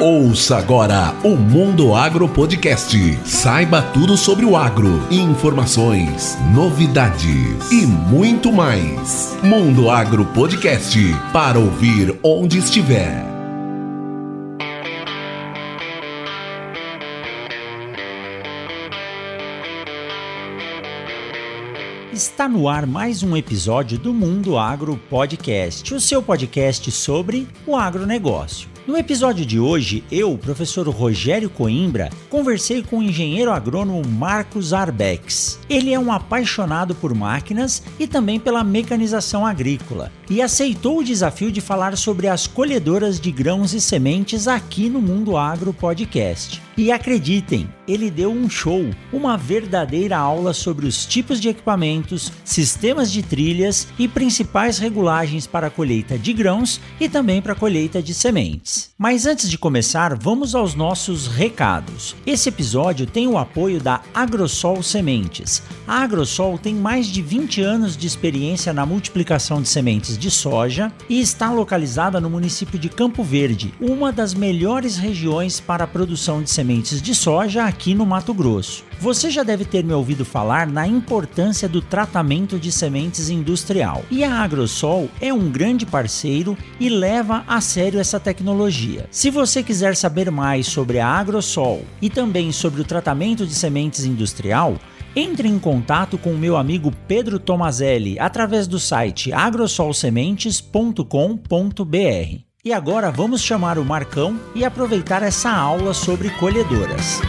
Ouça agora o Mundo Agro Podcast. Saiba tudo sobre o agro, informações, novidades e muito mais. Mundo Agro Podcast para ouvir onde estiver. Está no ar mais um episódio do Mundo Agro Podcast, o seu podcast sobre o agronegócio. No episódio de hoje, eu, professor Rogério Coimbra, conversei com o engenheiro agrônomo Marcos Arbex. Ele é um apaixonado por máquinas e também pela mecanização agrícola e aceitou o desafio de falar sobre as colhedoras de grãos e sementes aqui no Mundo Agro Podcast. E acreditem, ele deu um show, uma verdadeira aula sobre os tipos de equipamentos, sistemas de trilhas e principais regulagens para a colheita de grãos e também para a colheita de sementes. Mas antes de começar, vamos aos nossos recados. Esse episódio tem o apoio da Agrosol Sementes. A Agrosol tem mais de 20 anos de experiência na multiplicação de sementes de soja e está localizada no município de Campo Verde, uma das melhores regiões para a produção de sementes de soja aqui no Mato Grosso. Você já deve ter me ouvido falar na importância do tratamento de sementes industrial. E a Agrosol é um grande parceiro e leva a sério essa tecnologia. Se você quiser saber mais sobre a Agrosol e também sobre o tratamento de sementes industrial, entre em contato com o meu amigo Pedro Tomazelli através do site agrosolsementes.com.br. E agora vamos chamar o Marcão e aproveitar essa aula sobre colhedoras.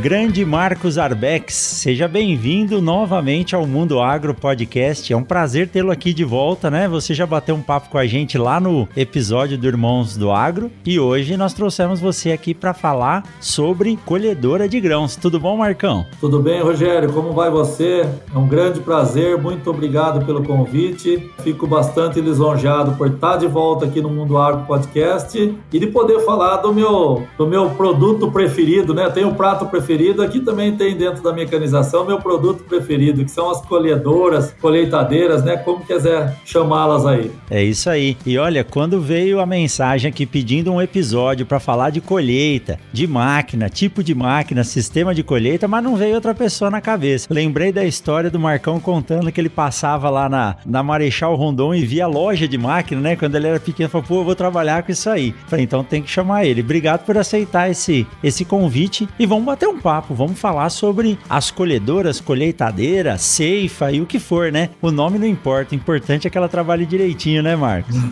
Grande Marcos Arbex, seja bem-vindo novamente ao Mundo Agro Podcast. É um prazer tê-lo aqui de volta, né? Você já bateu um papo com a gente lá no episódio do Irmãos do Agro e hoje nós trouxemos você aqui para falar sobre colhedora de grãos. Tudo bom, Marcão? Tudo bem, Rogério? Como vai você? É um grande prazer, muito obrigado pelo convite. Fico bastante lisonjeado por estar de volta aqui no Mundo Agro Podcast e de poder falar do meu, do meu produto preferido, né? Tem o prato preferido preferido. Aqui também tem dentro da mecanização meu produto preferido, que são as colhedoras, colheitadeiras, né? Como quiser chamá-las aí. É isso aí. E olha, quando veio a mensagem aqui pedindo um episódio para falar de colheita, de máquina, tipo de máquina, sistema de colheita, mas não veio outra pessoa na cabeça. Lembrei da história do Marcão contando que ele passava lá na, na Marechal Rondon e via loja de máquina, né? Quando ele era pequeno, falou, pô, eu vou trabalhar com isso aí. Falei, então tem que chamar ele. Obrigado por aceitar esse, esse convite e vamos bater um papo, vamos falar sobre as colhedoras, colheitadeira, ceifa e o que for, né? O nome não importa, o importante é que ela trabalhe direitinho, né, Marcos?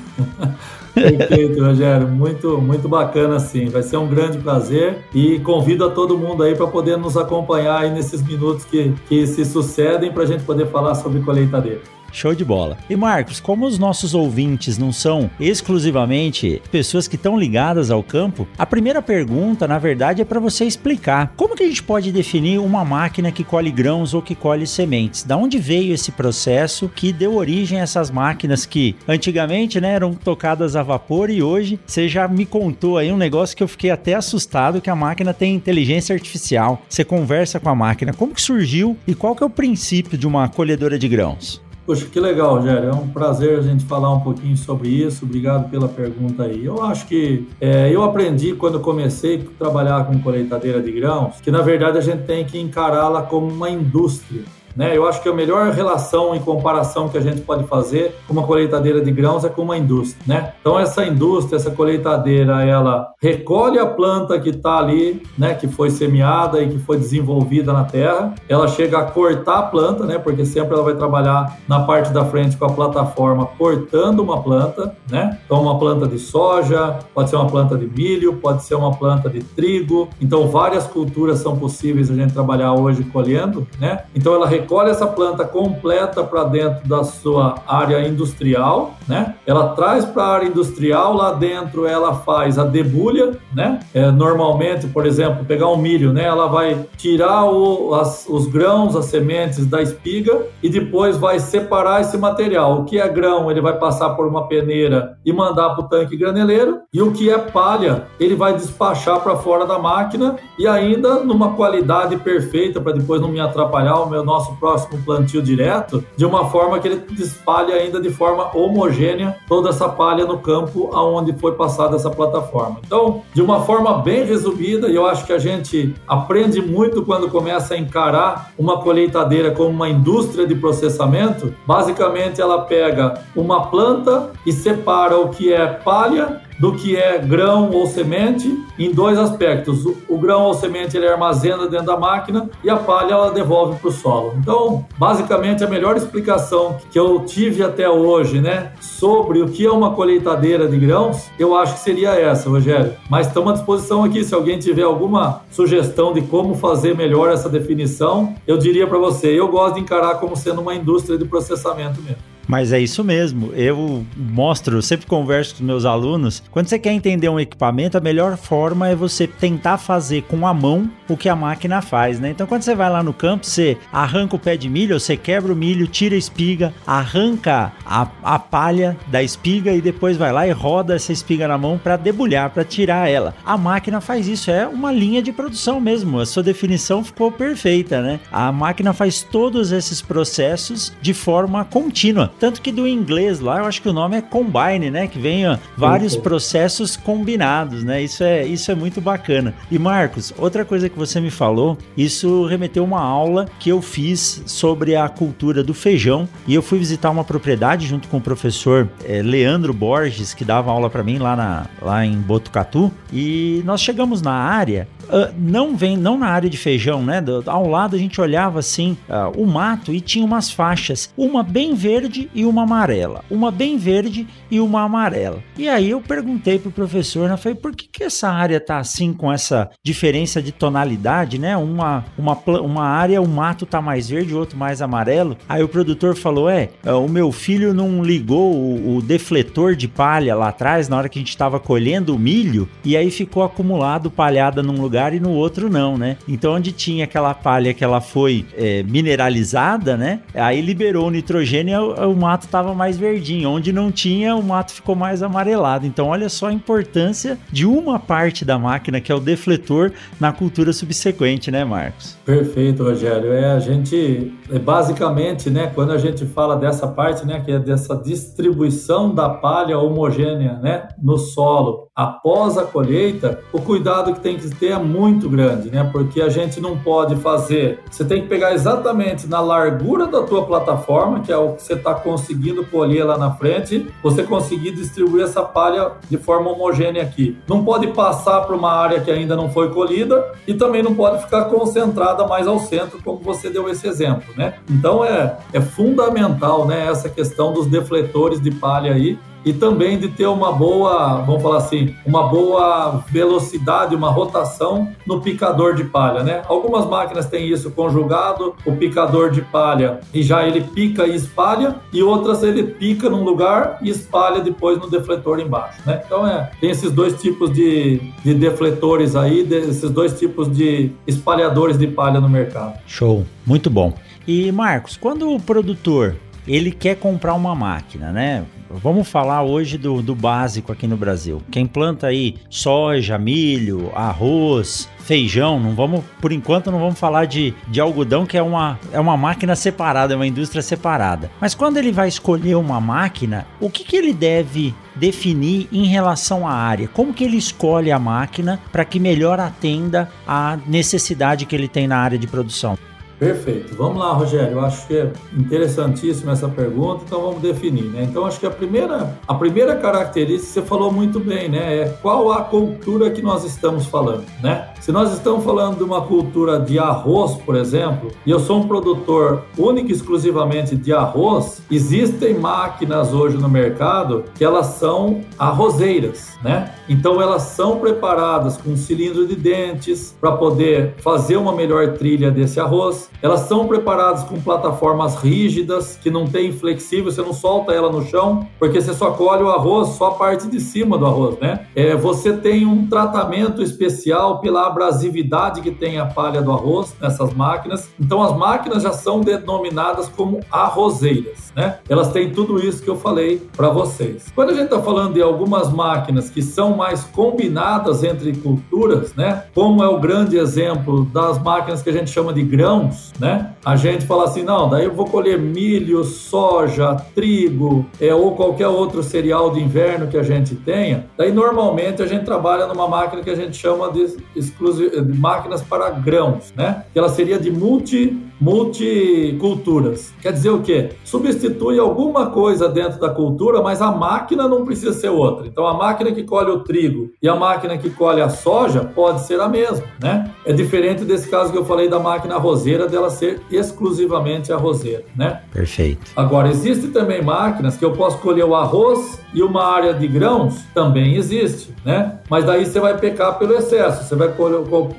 Perfeito, Rogério. Muito, muito bacana, sim. Vai ser um grande prazer e convido a todo mundo aí para poder nos acompanhar aí nesses minutos que, que se sucedem para a gente poder falar sobre colheitadeira. Show de bola. E Marcos, como os nossos ouvintes não são exclusivamente pessoas que estão ligadas ao campo, a primeira pergunta, na verdade, é para você explicar como que a gente pode definir uma máquina que colhe grãos ou que colhe sementes. Da onde veio esse processo que deu origem a essas máquinas que antigamente né, eram tocadas a vapor e hoje você já me contou aí um negócio que eu fiquei até assustado que a máquina tem inteligência artificial. Você conversa com a máquina. Como que surgiu e qual que é o princípio de uma colhedora de grãos? Poxa, que legal, Rogério. É um prazer a gente falar um pouquinho sobre isso. Obrigado pela pergunta aí. Eu acho que é, eu aprendi quando comecei a trabalhar com colheitadeira de grãos que, na verdade, a gente tem que encará-la como uma indústria. Né? Eu acho que a melhor relação e comparação que a gente pode fazer com uma colheitadeira de grãos é com uma indústria. Né? Então, essa indústria, essa colheitadeira, ela recolhe a planta que está ali, né, que foi semeada e que foi desenvolvida na terra, ela chega a cortar a planta, né, porque sempre ela vai trabalhar na parte da frente com a plataforma cortando uma planta, né? Então, uma planta de soja, pode ser uma planta de milho, pode ser uma planta de trigo. Então, várias culturas são possíveis a gente trabalhar hoje colhendo, né? Então, ela recolhe essa planta completa para dentro da sua área industrial, né? Ela traz para a área industrial, lá dentro ela faz a debulha, né? É, normalmente, por exemplo, pegar um milho, né? Ela vai tirar o, as, os grãos, as sementes da espiga e depois vai separar esse material. O que é grão, ele vai passar por uma peneira e mandar para o tanque graneleiro e o que é palha, ele vai despachar para fora da máquina e ainda numa qualidade perfeita para depois não me atrapalhar o meu nosso nosso próximo plantio direto, de uma forma que ele espalhe ainda de forma homogênea toda essa palha no campo aonde foi passada essa plataforma. Então, de uma forma bem resumida, e eu acho que a gente aprende muito quando começa a encarar uma colheitadeira como uma indústria de processamento, basicamente ela pega uma planta e separa o que é palha do que é grão ou semente em dois aspectos. O, o grão ou semente ele armazena dentro da máquina e a palha ela devolve para o solo. Então, basicamente, a melhor explicação que eu tive até hoje, né, sobre o que é uma colheitadeira de grãos, eu acho que seria essa, Rogério. Mas estamos à disposição aqui. Se alguém tiver alguma sugestão de como fazer melhor essa definição, eu diria para você, eu gosto de encarar como sendo uma indústria de processamento mesmo. Mas é isso mesmo. Eu mostro, eu sempre converso com meus alunos. Quando você quer entender um equipamento, a melhor forma é você tentar fazer com a mão o que a máquina faz, né? Então, quando você vai lá no campo, você arranca o pé de milho, você quebra o milho, tira a espiga, arranca a, a palha da espiga e depois vai lá e roda essa espiga na mão para debulhar, para tirar ela. A máquina faz isso, é uma linha de produção mesmo. A sua definição ficou perfeita, né? A máquina faz todos esses processos de forma contínua. Tanto que do inglês lá, eu acho que o nome é combine, né? Que vem ó, vários uhum. processos combinados, né? Isso é, isso é muito bacana. E Marcos, outra coisa que você me falou, isso remeteu uma aula que eu fiz sobre a cultura do feijão e eu fui visitar uma propriedade junto com o professor é, Leandro Borges, que dava aula para mim lá, na, lá em Botucatu, e nós chegamos na área Uh, não vem, não na área de feijão, né? Do, ao lado a gente olhava assim uh, o mato e tinha umas faixas, uma bem verde e uma amarela, uma bem verde e uma amarela. E aí eu perguntei pro professor, né? Falei, por que, que essa área tá assim com essa diferença de tonalidade, né? Uma, uma, uma área o mato tá mais verde, o outro mais amarelo. Aí o produtor falou, é, é o meu filho não ligou o, o defletor de palha lá atrás na hora que a gente estava colhendo o milho e aí ficou acumulado palhada num lugar e no outro não, né? Então, onde tinha aquela palha que ela foi é, mineralizada, né? Aí liberou o nitrogênio e o, mato estava mais verdinho. Onde não tinha, o mato ficou mais amarelado. Então, olha só a importância de uma parte da máquina, que é o defletor, na cultura subsequente, né, Marcos? Perfeito, Rogério. É, a gente, é, basicamente, né, quando a gente fala dessa parte, né, que é dessa distribuição da palha homogênea, né, no solo, após a colheita, o cuidado que tem que ter é muito grande, né? Porque a gente não pode fazer. Você tem que pegar exatamente na largura da tua plataforma, que é o que você está conseguindo colher lá na frente, você conseguir distribuir essa palha de forma homogênea aqui. Não pode passar para uma área que ainda não foi colhida e também não pode ficar concentrada mais ao centro, como você deu esse exemplo, né? Então é, é fundamental, né? Essa questão dos defletores de palha aí e também de ter uma boa, vamos falar assim, uma boa velocidade, uma rotação no picador de palha, né? Algumas máquinas têm isso conjugado, o picador de palha, e já ele pica e espalha, e outras ele pica num lugar e espalha depois no defletor embaixo, né? Então é, tem esses dois tipos de, de defletores aí, esses dois tipos de espalhadores de palha no mercado. Show, muito bom. E Marcos, quando o produtor ele quer comprar uma máquina, né? Vamos falar hoje do, do básico aqui no Brasil. Quem planta aí soja, milho, arroz, feijão, não vamos, por enquanto não vamos falar de, de algodão, que é uma, é uma máquina separada, é uma indústria separada. Mas quando ele vai escolher uma máquina, o que, que ele deve definir em relação à área? Como que ele escolhe a máquina para que melhor atenda à necessidade que ele tem na área de produção? Perfeito. Vamos lá, Rogério. Eu acho que é interessantíssima essa pergunta, então vamos definir, né? Então acho que a primeira, a primeira característica você falou muito bem, né? É qual a cultura que nós estamos falando, né? Se nós estamos falando de uma cultura de arroz, por exemplo, e eu sou um produtor único e exclusivamente de arroz, existem máquinas hoje no mercado que elas são arrozeiras, né? Então elas são preparadas com cilindro de dentes para poder fazer uma melhor trilha desse arroz elas são preparadas com plataformas rígidas, que não tem flexível, você não solta ela no chão, porque você só colhe o arroz, só a parte de cima do arroz, né? É, você tem um tratamento especial pela abrasividade que tem a palha do arroz nessas máquinas. Então as máquinas já são denominadas como arrozeiras, né? Elas têm tudo isso que eu falei para vocês. Quando a gente está falando de algumas máquinas que são mais combinadas entre culturas, né? Como é o grande exemplo das máquinas que a gente chama de grãos, grãos, né? A gente fala assim, não, daí eu vou colher milho, soja, trigo, é, ou qualquer outro cereal de inverno que a gente tenha. Daí normalmente a gente trabalha numa máquina que a gente chama de, de máquinas para grãos, né? Que ela seria de multi multiculturas. Quer dizer o quê? Substitui alguma coisa dentro da cultura, mas a máquina não precisa ser outra. Então a máquina que colhe o trigo e a máquina que colhe a soja pode ser a mesma, né? É diferente desse caso que eu falei da máquina roseira dela ser exclusivamente a roseira, né? Perfeito. Agora existem também máquinas que eu posso colher o arroz e uma área de grãos também existe, né? Mas daí você vai pecar pelo excesso. Você vai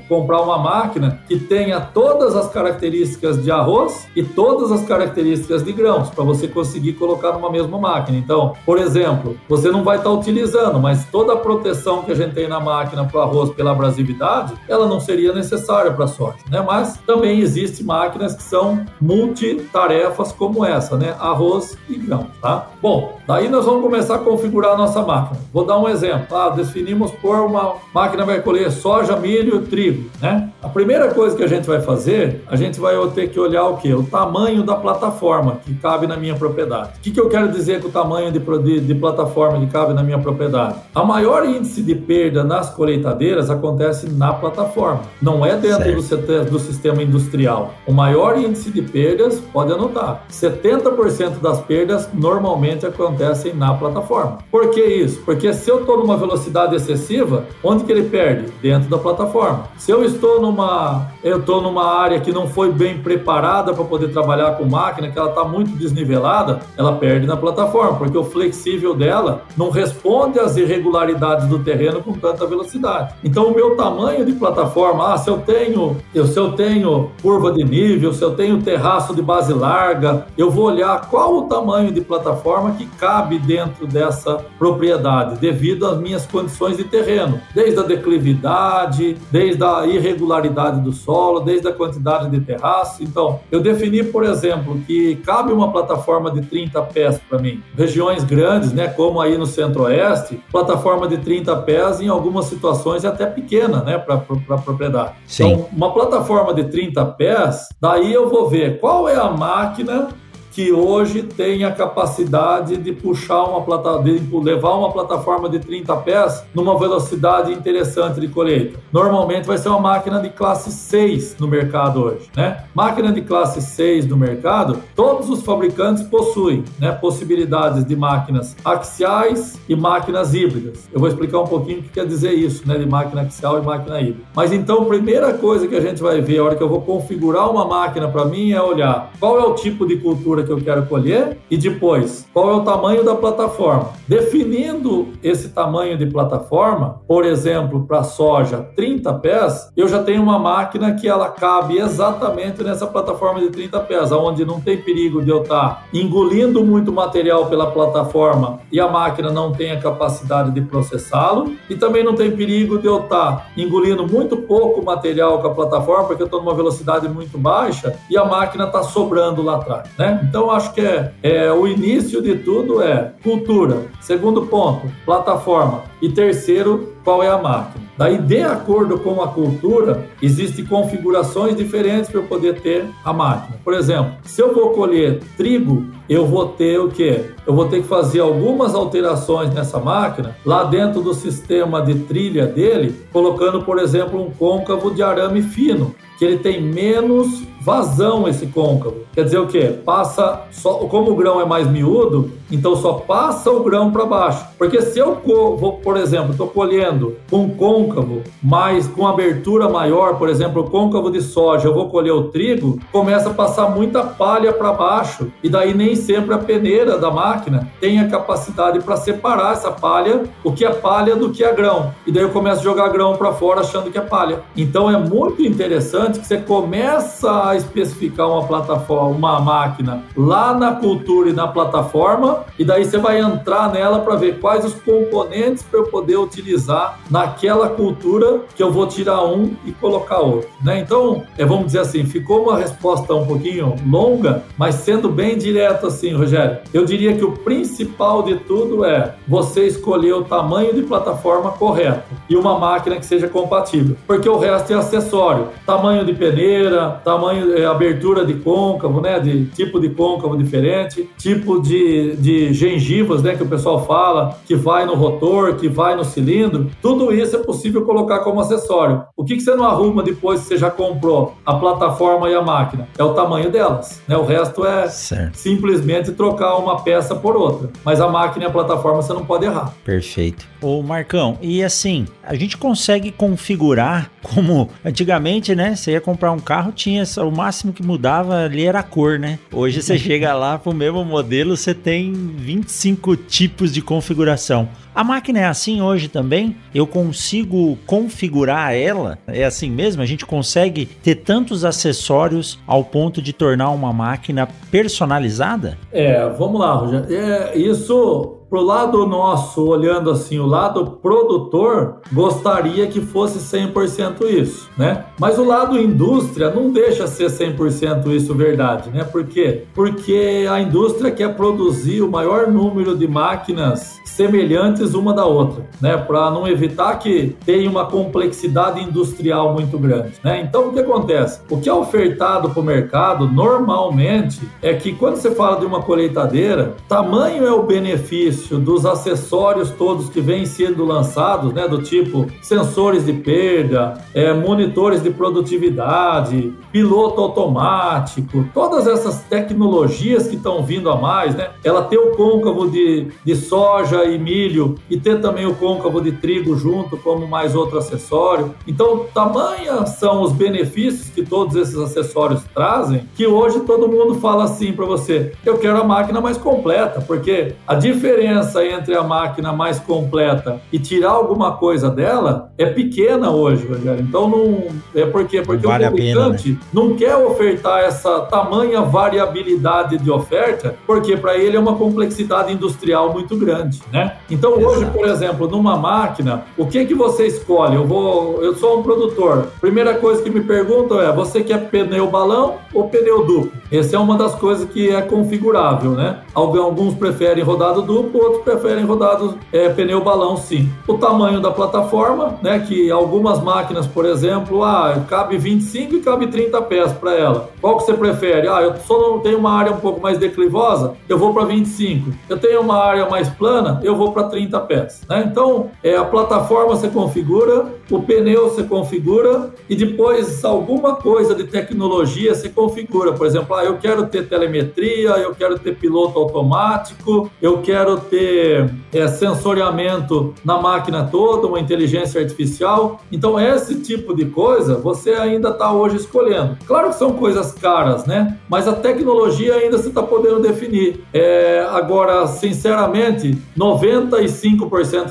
comprar uma máquina que tenha todas as características de arroz e todas as características de grãos para você conseguir colocar numa mesma máquina. Então, por exemplo, você não vai estar utilizando, mas toda a proteção que a gente tem na máquina para o arroz pela abrasividade, ela não seria necessária para a soja, né? Mas também existe máquinas que são multitarefas como essa, né? Arroz e grão, tá? Bom, daí nós vamos começar a configurar a nossa máquina. Vou dar um exemplo. Ah, definimos por uma máquina vai colher soja, milho e trigo, né? A primeira coisa que a gente vai fazer, a gente vai ter que olhar o que? O tamanho da plataforma que cabe na minha propriedade. O que, que eu quero dizer com o tamanho de, de, de plataforma que cabe na minha propriedade? A maior índice de perda nas colheitadeiras acontece na plataforma, não é dentro do, do sistema industrial. O maior índice de perdas, pode anotar, 70% das perdas normalmente acontecem na plataforma. Por que isso? Porque se eu estou numa velocidade excessiva, onde que ele perde? Dentro da plataforma. Se eu estou numa, eu estou numa área que não foi bem preparada para poder trabalhar com máquina, que ela está muito desnivelada, ela perde na plataforma, porque o flexível dela não responde às irregularidades do terreno com tanta velocidade. Então, o meu tamanho de plataforma, ah, se eu tenho, se eu tenho curva de nível, se eu tenho terraço de base larga, eu vou olhar qual o tamanho de plataforma que cabe dentro dessa propriedade, devido às minhas condições de terreno, desde a declividade, desde a irregularidade do solo, desde a quantidade de terraço. Então, eu defini, por exemplo, que cabe uma plataforma de 30 pés para mim. Regiões grandes, né, como aí no centro-oeste, plataforma de 30 pés em algumas situações é até pequena, né, para a propriedade. Sim. Então, uma plataforma de 30 pés, daí eu vou ver qual é a máquina que hoje tem a capacidade de puxar uma plataforma, de levar uma plataforma de 30 pés numa velocidade interessante de colheita. Normalmente vai ser uma máquina de classe 6 no mercado hoje, né? Máquina de classe 6 no mercado, todos os fabricantes possuem, né, possibilidades de máquinas axiais e máquinas híbridas. Eu vou explicar um pouquinho o que quer dizer isso, né, de máquina axial e máquina híbrida. Mas então, a primeira coisa que a gente vai ver a hora que eu vou configurar uma máquina para mim é olhar qual é o tipo de cultura que eu quero colher e depois qual é o tamanho da plataforma. Definindo esse tamanho de plataforma, por exemplo, para soja 30 pés, eu já tenho uma máquina que ela cabe exatamente nessa plataforma de 30 pés, onde não tem perigo de eu estar tá engolindo muito material pela plataforma e a máquina não tem a capacidade de processá-lo, e também não tem perigo de eu estar tá engolindo muito pouco material com a plataforma, porque eu estou numa velocidade muito baixa e a máquina está sobrando lá atrás, né? Então, acho que é, é, o início de tudo é cultura. Segundo ponto, plataforma. E terceiro, qual é a máquina. Daí, de acordo com a cultura, existem configurações diferentes para eu poder ter a máquina. Por exemplo, se eu vou colher trigo, eu vou ter o quê? Eu vou ter que fazer algumas alterações nessa máquina, lá dentro do sistema de trilha dele, colocando, por exemplo, um côncavo de arame fino, que ele tem menos vazão esse côncavo. Quer dizer o quê? Passa só, como o grão é mais miúdo, então só passa o grão para baixo. Porque se eu vou, por exemplo, estou colhendo com côncavo, mas com abertura maior, por exemplo, côncavo de soja, eu vou colher o trigo, começa a passar muita palha para baixo e daí nem sempre a peneira da máquina tem a capacidade para separar essa palha, o que é palha do que é grão. E daí eu começo a jogar grão para fora achando que é palha. Então é muito interessante que você começa a especificar uma plataforma, uma máquina lá na cultura e na plataforma e daí você vai entrar nela para ver quais os componentes para eu poder utilizar naquela cultura que eu vou tirar um e colocar outro, né? Então, é, vamos dizer assim, ficou uma resposta um pouquinho longa, mas sendo bem direto assim, Rogério, eu diria que o principal de tudo é você escolher o tamanho de plataforma correto e uma máquina que seja compatível, porque o resto é acessório, tamanho de peneira, tamanho, é, abertura de côncavo, né, de tipo de côncavo diferente, tipo de, de gengivas, né, que o pessoal fala, que vai no rotor, que vai no cilindro, tudo isso é possível colocar como acessório. O que, que você não arruma depois que você já comprou a plataforma e a máquina? É o tamanho delas, né? O resto é certo. simplesmente trocar uma peça por outra. Mas a máquina e a plataforma você não pode errar. Perfeito. Ô Marcão, e assim, a gente consegue configurar como antigamente, né? Você ia comprar um carro, tinha o máximo que mudava ali era a cor, né? Hoje você chega lá pro mesmo modelo, você tem 25 tipos de configuração. A máquina é assim hoje também? Eu consigo configurar ela? É assim mesmo? A gente consegue ter tantos acessórios ao ponto de tornar uma máquina personalizada? É, vamos lá, Rogério. É, isso Pro lado nosso, olhando assim, o lado produtor, gostaria que fosse 100% isso, né? Mas o lado indústria não deixa ser 100% isso verdade, né? Por quê? Porque a indústria quer produzir o maior número de máquinas semelhantes uma da outra, né? Para não evitar que tenha uma complexidade industrial muito grande, né? Então, o que acontece? O que é ofertado para o mercado, normalmente, é que quando você fala de uma colheitadeira, tamanho é o benefício dos acessórios todos que vêm sendo lançados, né, do tipo sensores de perda, é, monitores de produtividade, piloto automático, todas essas tecnologias que estão vindo a mais, né? Ela ter o côncavo de, de soja e milho e ter também o côncavo de trigo junto como mais outro acessório. Então, tamanha são os benefícios que todos esses acessórios trazem que hoje todo mundo fala assim para você: eu quero a máquina mais completa, porque a diferença entre a máquina mais completa e tirar alguma coisa dela é pequena hoje, Rogério. Então não é porque porque vale o fabricante né? não quer ofertar essa tamanha variabilidade de oferta, porque para ele é uma complexidade industrial muito grande, né? Então. Hoje, por exemplo, numa máquina, o que que você escolhe? Eu vou, eu sou um produtor. Primeira coisa que me perguntam é: você quer pneu balão ou pneu duplo? Essa é uma das coisas que é configurável, né? Alguns preferem rodado duplo, outros preferem rodados é, pneu balão sim. O tamanho da plataforma, né, que algumas máquinas, por exemplo, ah, cabe 25 e cabe 30 pés para ela. Qual que você prefere? Ah, eu só não tenho uma área um pouco mais declivosa, eu vou para 25. Eu tenho uma área mais plana, eu vou para 30 pés. Né? Então, é, a plataforma você configura, o pneu você configura e depois alguma coisa de tecnologia você configura. Por exemplo, ah, eu quero ter telemetria, eu quero ter piloto automático, eu quero ter é, sensoriamento na máquina toda, uma inteligência artificial. Então, esse tipo de coisa você ainda está hoje escolhendo. Claro que são coisas caras, né? Mas a tecnologia ainda se está podendo definir. É, agora, sinceramente, 95%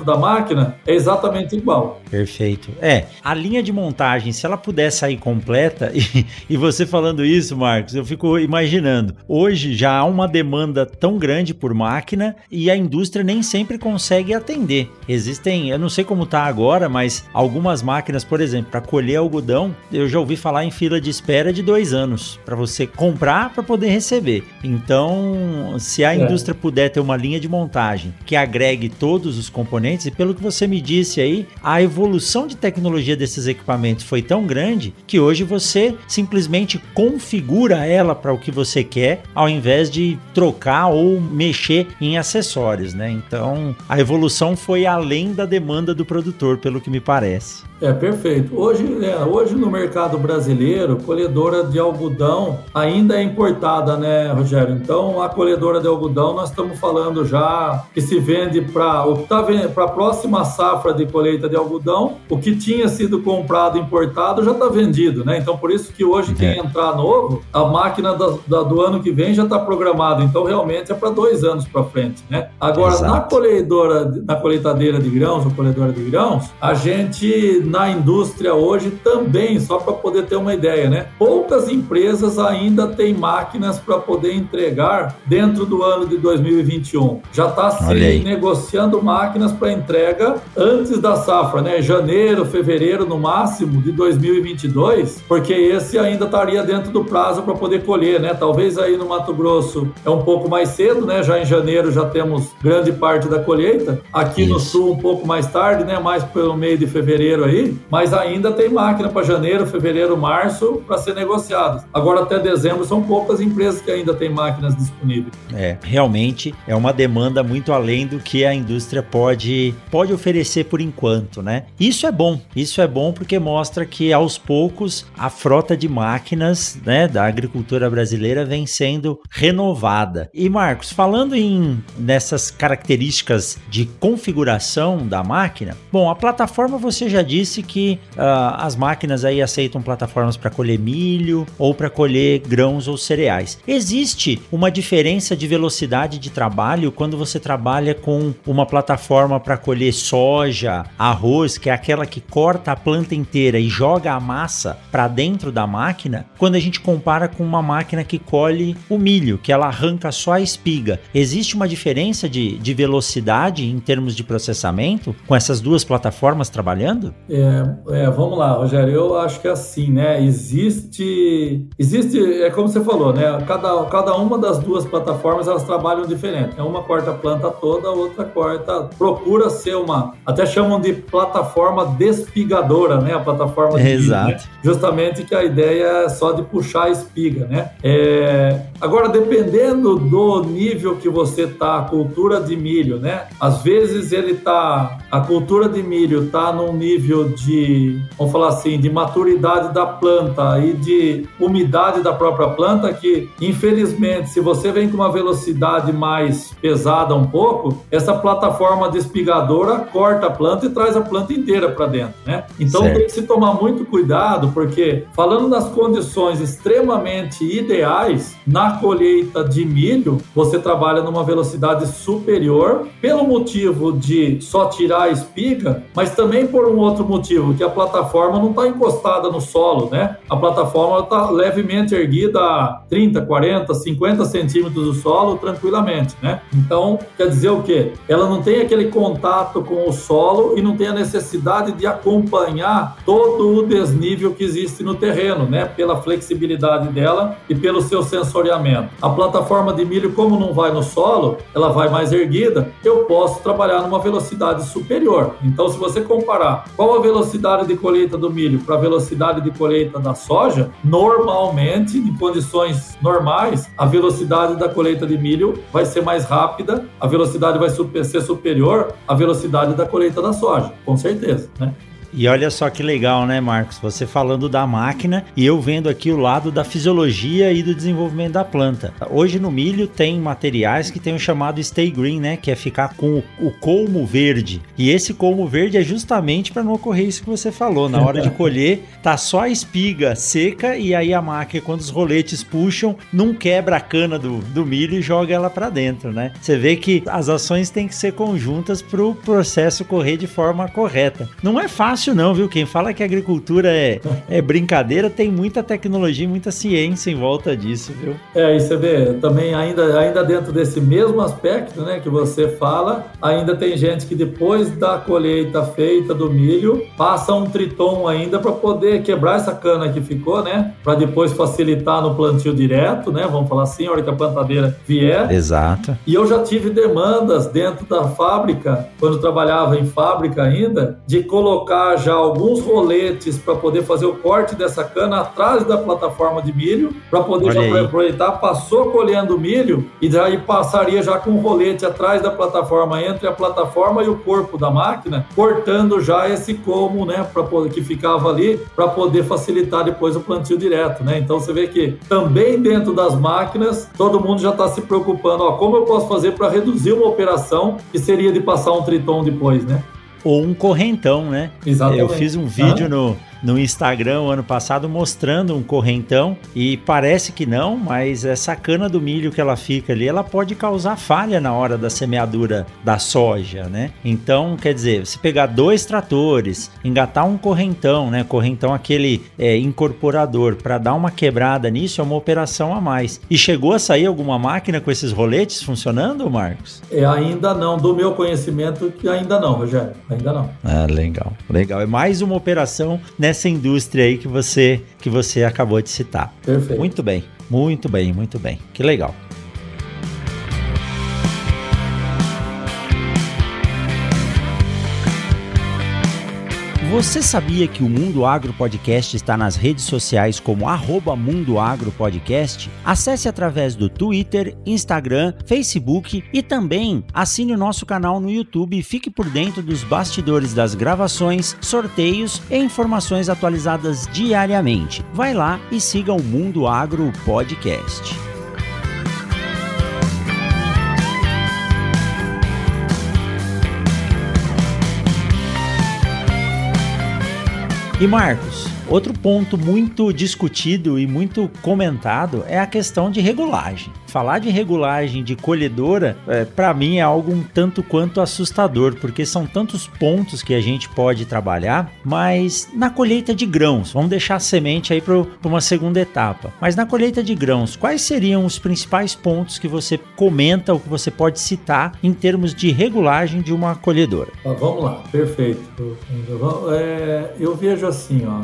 da máquina é exatamente igual. Perfeito. É, a linha de montagem, se ela puder sair completa, e, e você falando isso, Marcos, eu fico imaginando. Hoje já há uma demanda tão grande por máquina e a indústria nem sempre consegue atender. Existem, eu não sei como está agora, mas algumas máquinas, por exemplo, para colher algodão, eu já ouvi falar em fila de espera de dois anos para você comprar para poder receber. Então, se a é. indústria puder ter uma linha de montagem que agregue todos os componentes, e pelo que você me disse aí, a evolução de tecnologia desses equipamentos foi tão grande que hoje você simplesmente configura ela para o que você quer, ao invés de trocar ou mexer em acessórios né? Então a evolução foi além da demanda do produtor, pelo que me parece. É perfeito. Hoje, é, hoje no mercado brasileiro, colhedora de algodão ainda é importada, né, Rogério? Então a colhedora de algodão nós estamos falando já que se vende para o tá para a próxima safra de colheita de algodão, o que tinha sido comprado importado já está vendido, né? Então por isso que hoje quem é. entrar novo, a máquina da, da, do ano que vem já está programada. Então realmente é para dois anos para frente, né? Agora Exato. na colhedora, na colheitadeira de grãos ou colhedora de grãos, a gente na indústria hoje também, só para poder ter uma ideia, né? Poucas empresas ainda têm máquinas para poder entregar dentro do ano de 2021. Já está se negociando máquinas para entrega antes da safra, né? Janeiro, fevereiro no máximo de 2022, porque esse ainda estaria dentro do prazo para poder colher, né? Talvez aí no Mato Grosso é um pouco mais cedo, né? Já em janeiro já temos grande parte da colheita. Aqui Isso. no sul um pouco mais tarde, né? Mais pelo meio de fevereiro aí, mas ainda tem máquina para janeiro, fevereiro, março para ser negociadas. Agora até dezembro são poucas empresas que ainda têm máquinas disponíveis. É, realmente é uma demanda muito além do que a indústria pode pode oferecer por enquanto, né? Isso é bom. Isso é bom porque mostra que aos poucos a frota de máquinas, né, da agricultura brasileira vem sendo renovada. E Marcos, falando em nessas características de configuração da máquina, bom, a plataforma você já disse que uh, as máquinas aí aceitam plataformas para colher milho ou para colher grãos ou cereais. Existe uma diferença de velocidade de trabalho quando você trabalha com uma plataforma para colher soja, arroz, que é aquela que corta a planta inteira e joga a massa para dentro da máquina, quando a gente compara com uma máquina que colhe o milho, que ela arranca só a espiga. Existe uma diferença de, de velocidade em termos de processamento com essas duas plataformas trabalhando? É, vamos lá, Rogério. Eu acho que é assim, né? Existe, existe, é como você falou, né? Cada, cada uma das duas plataformas elas trabalham diferente. É uma corta a planta toda, a outra corta, procura ser uma, até chamam de plataforma despigadora, né? A plataforma de Exato. né? justamente que a ideia é só de puxar a espiga, né? É, agora dependendo do nível que você tá, a cultura de milho, né? Às vezes ele tá, a cultura de milho tá num nível de, vamos falar assim, de maturidade da planta e de umidade da própria planta que, infelizmente, se você vem com uma velocidade mais pesada um pouco, essa plataforma despigadora corta a planta e traz a planta inteira para dentro, né? Então certo. tem que se tomar muito cuidado, porque falando nas condições extremamente ideais, na colheita de milho, você trabalha numa velocidade superior pelo motivo de só tirar a espiga, mas também por um outro motivo, que a plataforma não está encostada no solo, né? A plataforma está levemente erguida a 30, 40, 50 centímetros do solo tranquilamente, né? Então, quer dizer o quê? Ela não tem aquele contato com o solo e não tem a necessidade de acompanhar todo o desnível que existe no terreno, né? Pela flexibilidade dela e pelo seu sensoriamento. A plataforma de milho, como não vai no solo, ela vai mais erguida, eu posso trabalhar numa velocidade superior. Então, se você comparar qual a velocidade de colheita do milho para a velocidade de colheita da soja, normalmente, em condições normais, a velocidade da colheita de milho vai ser mais rápida, a velocidade vai ser superior à velocidade da colheita da soja, com certeza, né? E olha só que legal, né, Marcos? Você falando da máquina e eu vendo aqui o lado da fisiologia e do desenvolvimento da planta. Hoje no milho tem materiais que tem o chamado stay green, né, que é ficar com o, colmo verde. E esse colmo verde é justamente para não ocorrer isso que você falou. Na hora de colher, tá só a espiga seca e aí a máquina, quando os roletes puxam, não quebra a cana do, do milho e joga ela para dentro, né? Você vê que as ações têm que ser conjuntas para o processo correr de forma correta. Não é fácil fácil não, viu? Quem fala que agricultura é, é brincadeira tem muita tecnologia, muita ciência em volta disso, viu? É, e você vê, também ainda, ainda dentro desse mesmo aspecto, né, que você fala, ainda tem gente que depois da colheita feita do milho, passa um triton ainda para poder quebrar essa cana que ficou, né? Para depois facilitar no plantio direto, né? Vamos falar assim, a hora que a plantadeira vier. Exato. E eu já tive demandas dentro da fábrica, quando trabalhava em fábrica ainda, de colocar já alguns roletes para poder fazer o corte dessa cana atrás da plataforma de milho, para poder já aproveitar, passou colhendo milho e daí passaria já com o rolete atrás da plataforma, entre a plataforma e o corpo da máquina, cortando já esse como, né, para que ficava ali, para poder facilitar depois o plantio direto, né? Então você vê que também dentro das máquinas, todo mundo já está se preocupando, ó, como eu posso fazer para reduzir uma operação que seria de passar um triton depois, né? Ou um correntão, né? Exatamente. Eu fiz um vídeo ah. no, no Instagram ano passado mostrando um correntão e parece que não, mas essa cana do milho que ela fica ali, ela pode causar falha na hora da semeadura da soja, né? Então, quer dizer, se pegar dois tratores, engatar um correntão, né? Correntão aquele é, incorporador para dar uma quebrada nisso é uma operação a mais. E chegou a sair alguma máquina com esses roletes funcionando, Marcos? É, ainda não. Do meu conhecimento, que ainda não, Rogério. Ainda não. Ah, legal. Legal. É mais uma operação nessa indústria aí que você, que você acabou de citar. Perfeito. Muito bem. Muito bem, muito bem. Que legal. Você sabia que o Mundo Agro Podcast está nas redes sociais como arroba Mundo Agro Podcast? Acesse através do Twitter, Instagram, Facebook e também assine o nosso canal no YouTube e fique por dentro dos bastidores das gravações, sorteios e informações atualizadas diariamente. Vai lá e siga o Mundo Agro Podcast. E Marcos, outro ponto muito discutido e muito comentado é a questão de regulagem falar de regulagem de colhedora, é, para mim é algo um tanto quanto assustador, porque são tantos pontos que a gente pode trabalhar, mas na colheita de grãos, vamos deixar a semente aí para uma segunda etapa, mas na colheita de grãos, quais seriam os principais pontos que você comenta ou que você pode citar em termos de regulagem de uma colhedora? Ah, vamos lá, perfeito. É, eu vejo assim, ó,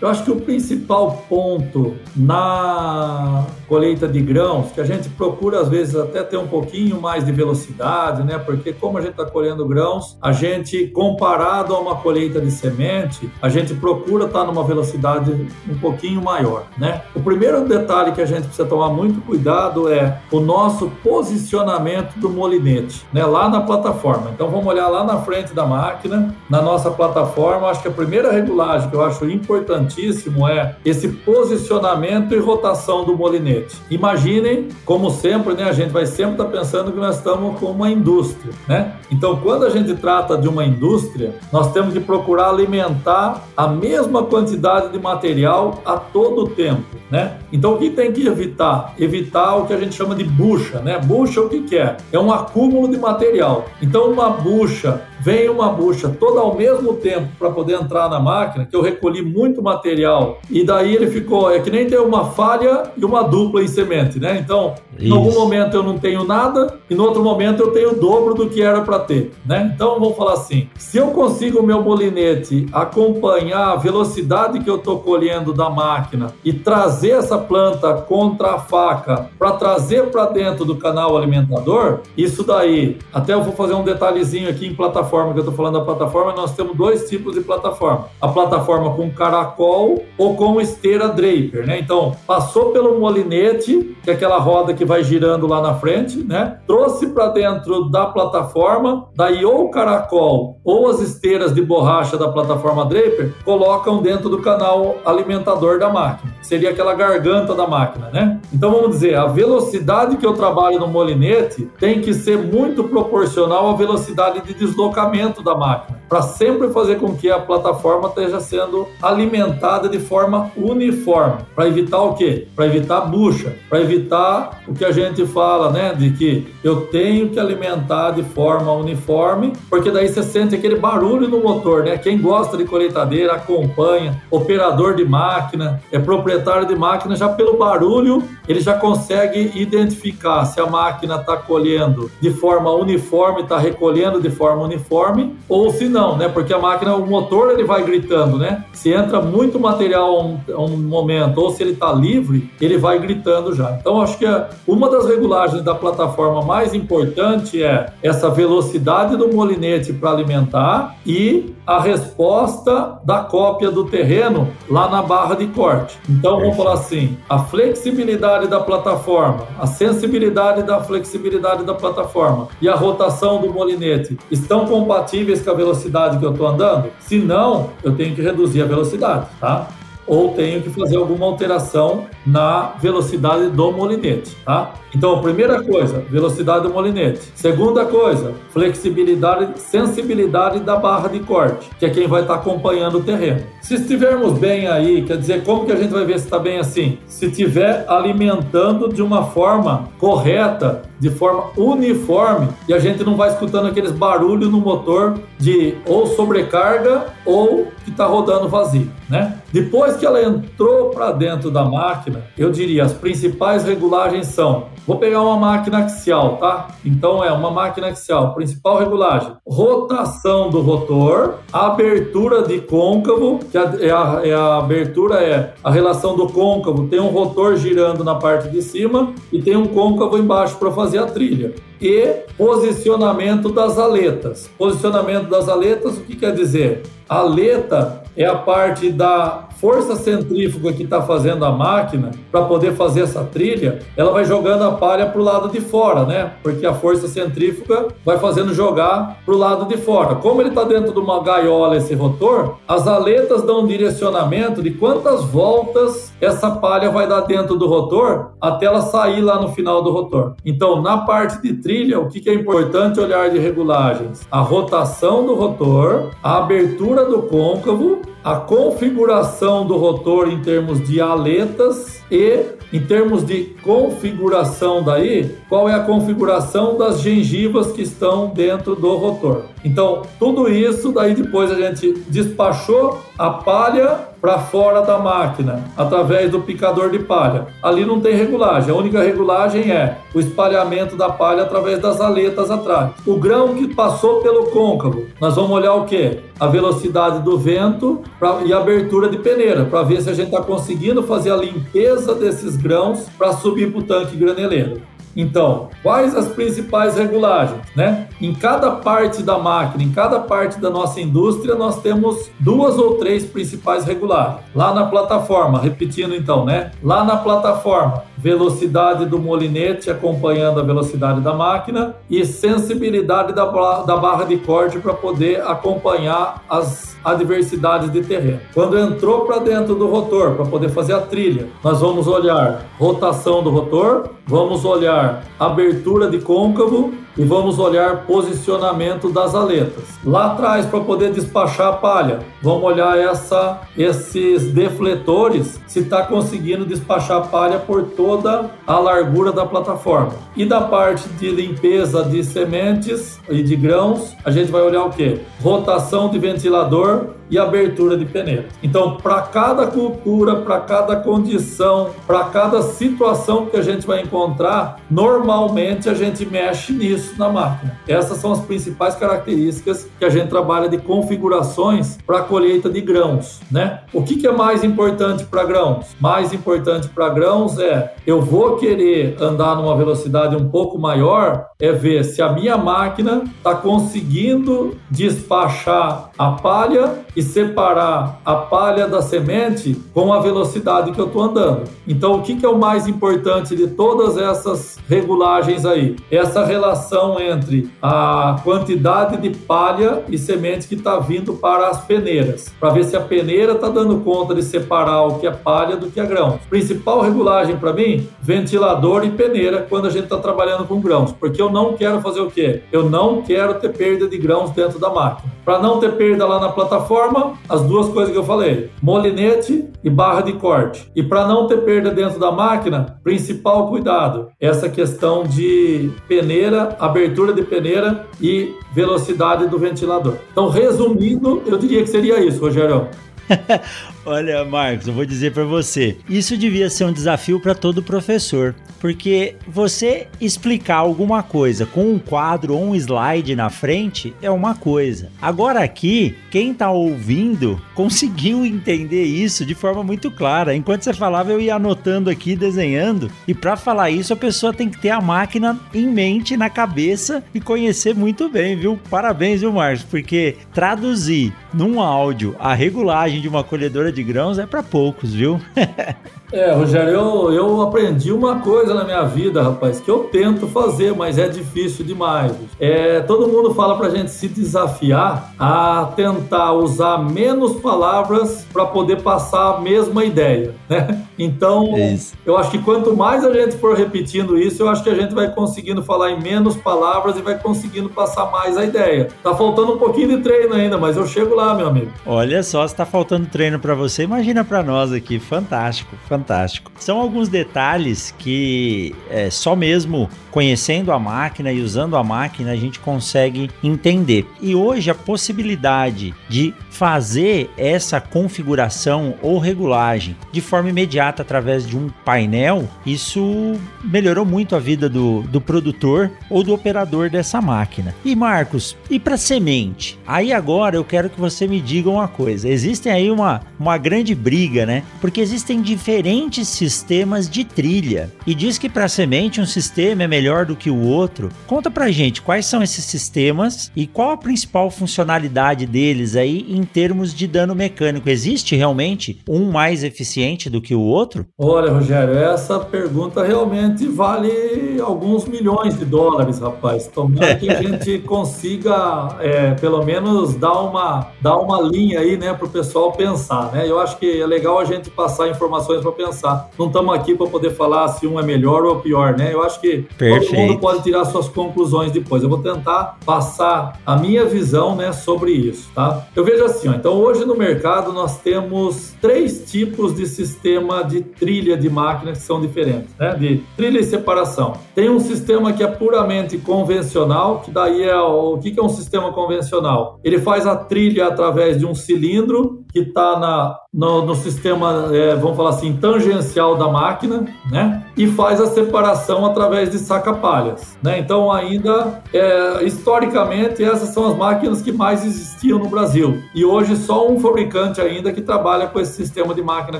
eu acho que o principal ponto na colheita de grãos que a gente procura às vezes até ter um pouquinho mais de velocidade, né? Porque como a gente está colhendo grãos, a gente comparado a uma colheita de semente, a gente procura estar tá numa velocidade um pouquinho maior, né? O primeiro detalhe que a gente precisa tomar muito cuidado é o nosso posicionamento do molinete, né? Lá na plataforma. Então vamos olhar lá na frente da máquina, na nossa plataforma. Acho que a primeira regulagem que eu acho importantíssimo é esse posicionamento e rotação do molinete. Imaginem como sempre, né, a gente vai sempre estar tá pensando que nós estamos com uma indústria, né? Então, quando a gente trata de uma indústria, nós temos que procurar alimentar a mesma quantidade de material a todo tempo, né? Então, o que tem que evitar? Evitar o que a gente chama de bucha, né? Bucha o que, que é? É um acúmulo de material. Então, uma bucha vem uma bucha toda ao mesmo tempo para poder entrar na máquina, que eu recolhi muito material e daí ele ficou, é que nem ter uma falha e uma dupla em semente, né? Então, Isso. em algum momento eu não tenho nada e no outro momento eu tenho o dobro do que era para ter, né? Então, vamos falar assim, se eu consigo o meu molinete acompanhar a velocidade que eu estou colhendo da máquina e trazer essa planta contra a faca para trazer para dentro do canal alimentador, isso daí, até eu vou fazer um detalhezinho aqui em plataforma plataforma que eu estou falando da plataforma, nós temos dois tipos de plataforma. A plataforma com caracol ou com esteira draper, né? Então, passou pelo molinete, que é aquela roda que vai girando lá na frente, né? Trouxe para dentro da plataforma, daí ou o caracol ou as esteiras de borracha da plataforma draper colocam dentro do canal alimentador da máquina. Seria aquela garganta da máquina, né? Então, vamos dizer, a velocidade que eu trabalho no molinete tem que ser muito proporcional à velocidade de deslocamento deslocamento da máquina, para sempre fazer com que a plataforma esteja sendo alimentada de forma uniforme, para evitar o quê? Para evitar bucha, para evitar o que a gente fala, né, de que eu tenho que alimentar de forma uniforme, porque daí você sente aquele barulho no motor, né? Quem gosta de colheitadeira acompanha, operador de máquina, é proprietário de máquina, já pelo barulho ele já consegue identificar se a máquina está colhendo de forma uniforme, está recolhendo de forma uniforme uniforme ou se não, né? Porque a máquina, o motor ele vai gritando, né? Se entra muito material a um, a um momento ou se ele está livre, ele vai gritando já. Então acho que uma das regulagens da plataforma mais importante é essa velocidade do molinete para alimentar e a resposta da cópia do terreno lá na barra de corte. Então vamos falar assim, a flexibilidade da plataforma, a sensibilidade da flexibilidade da plataforma e a rotação do molinete estão compatíveis com a velocidade que eu estou andando? Se não, eu tenho que reduzir a velocidade, tá? ou tenho que fazer alguma alteração na velocidade do molinete, tá? Então, primeira coisa, velocidade do molinete. Segunda coisa, flexibilidade, sensibilidade da barra de corte, que é quem vai estar acompanhando o terreno. Se estivermos bem aí, quer dizer, como que a gente vai ver se está bem assim? Se estiver alimentando de uma forma correta, de forma uniforme, e a gente não vai escutando aqueles barulhos no motor de ou sobrecarga ou que está rodando vazio, né? Depois que ela entrou para dentro da máquina, eu diria as principais regulagens são Vou pegar uma máquina axial, tá? Então é uma máquina axial, principal regulagem, rotação do rotor, abertura de côncavo, que é a, é a abertura é a relação do côncavo, tem um rotor girando na parte de cima e tem um côncavo embaixo para fazer a trilha e posicionamento das aletas. Posicionamento das aletas, o que quer dizer? A aleta é a parte da força centrífuga que está fazendo a máquina para poder fazer essa trilha, ela vai jogando a palha para o lado de fora, né? Porque a força centrífuga vai fazendo jogar para o lado de fora. Como ele está dentro de uma gaiola, esse rotor, as aletas dão um direcionamento de quantas voltas essa palha vai dar dentro do rotor até ela sair lá no final do rotor. Então, na parte de trilha, o que, que é importante olhar de regulagens? A rotação do rotor, a abertura do côncavo, a configuração do rotor em termos de aletas e em termos de configuração daí, qual é a configuração das gengivas que estão dentro do rotor. Então, tudo isso daí depois a gente despachou a palha para fora da máquina através do picador de palha. Ali não tem regulagem, a única regulagem é o espalhamento da palha através das aletas atrás. O grão que passou pelo côncavo, nós vamos olhar o que? A velocidade do vento pra, e a abertura de peneira, para ver se a gente está conseguindo fazer a limpeza desses grãos para subir para o tanque graneleiro. Então, quais as principais regulagens, né? Em cada parte da máquina, em cada parte da nossa indústria, nós temos duas ou três principais regulagens. Lá na plataforma, repetindo então, né? Lá na plataforma, velocidade do molinete acompanhando a velocidade da máquina e sensibilidade da, da barra de corte para poder acompanhar as adversidades de terreno. Quando entrou para dentro do rotor para poder fazer a trilha, nós vamos olhar rotação do rotor, vamos olhar abertura de côncavo e vamos olhar posicionamento das aletas. Lá atrás, para poder despachar a palha, vamos olhar essa, esses defletores, se está conseguindo despachar a palha por toda a largura da plataforma. E da parte de limpeza de sementes e de grãos, a gente vai olhar o que? Rotação de ventilador e abertura de peneira. Então, para cada cultura, para cada condição, para cada situação que a gente vai encontrar, normalmente a gente mexe nisso na máquina. Essas são as principais características que a gente trabalha de configurações para colheita de grãos, né? O que, que é mais importante para grãos? Mais importante para grãos é eu vou querer andar numa velocidade um pouco maior, é ver se a minha máquina está conseguindo despachar a palha e separar a palha da semente com a velocidade que eu estou andando. Então, o que, que é o mais importante de todas essas regulagens aí? Essa relação entre a quantidade de palha e semente que está vindo para as peneiras, para ver se a peneira está dando conta de separar o que é palha do que é grão. Principal regulagem para mim, ventilador e peneira quando a gente está trabalhando com grãos, porque eu não quero fazer o quê? Eu não quero ter perda de grãos dentro da máquina. Para não ter perda lá na plataforma, as duas coisas que eu falei: molinete e barra de corte. E para não ter perda dentro da máquina, principal cuidado, essa questão de peneira, abertura de peneira e velocidade do ventilador. Então, resumindo, eu diria que seria isso, Rogério. Olha, Marcos, eu vou dizer para você, isso devia ser um desafio para todo professor, porque você explicar alguma coisa com um quadro ou um slide na frente é uma coisa. Agora aqui, quem tá ouvindo conseguiu entender isso de forma muito clara. Enquanto você falava, eu ia anotando aqui, desenhando, e para falar isso a pessoa tem que ter a máquina em mente, na cabeça e conhecer muito bem, viu? Parabéns, viu, Marcos? Porque traduzir num áudio a regulagem de uma colhedora de grãos é para poucos, viu? É, Rogério, eu, eu aprendi uma coisa na minha vida, rapaz, que eu tento fazer, mas é difícil demais. É, todo mundo fala pra gente se desafiar a tentar usar menos palavras para poder passar a mesma ideia, né? Então, isso. eu acho que quanto mais a gente for repetindo isso, eu acho que a gente vai conseguindo falar em menos palavras e vai conseguindo passar mais a ideia. Tá faltando um pouquinho de treino ainda, mas eu chego lá, meu amigo. Olha só, se tá faltando treino para você, imagina para nós aqui. Fantástico, fantástico fantástico. São alguns detalhes que é, só mesmo conhecendo a máquina e usando a máquina a gente consegue entender. E hoje a possibilidade de fazer essa configuração ou regulagem de forma imediata através de um painel, isso melhorou muito a vida do, do produtor ou do operador dessa máquina. E Marcos, e para semente? Aí agora eu quero que você me diga uma coisa. Existem aí uma, uma grande briga, né? Porque existem diferentes sistemas de trilha. E diz que para semente um sistema é melhor do que o outro. Conta pra gente quais são esses sistemas e qual a principal funcionalidade deles aí em termos de dano mecânico. Existe realmente um mais eficiente do que o outro? Olha, Rogério, essa pergunta realmente vale alguns milhões de dólares, rapaz. Tomara que a gente consiga, é, pelo menos, dar uma, dar uma linha aí, né, para o pessoal pensar, né? Eu acho que é legal a gente passar informações para pensar. Não estamos aqui para poder falar se um é melhor ou pior, né? Eu acho que Perfeito. todo mundo pode tirar suas conclusões depois. Eu vou tentar passar a minha visão, né, sobre isso, tá? Eu vejo assim, ó, então hoje no mercado nós temos três tipos de sistema de trilha de máquina que são diferentes, né? De trilha e separação. Tem um sistema que é puramente convencional, que daí é o, o que é um sistema convencional? Ele faz a trilha através de um cilindro que está no, no, sistema, é, vamos falar assim, tangencial da máquina, né? E faz a separação através de saca-palhas, né? Então, ainda, é, historicamente, essas são as máquinas que mais existiam no Brasil. E hoje, só um fabricante ainda que trabalha com esse sistema de máquina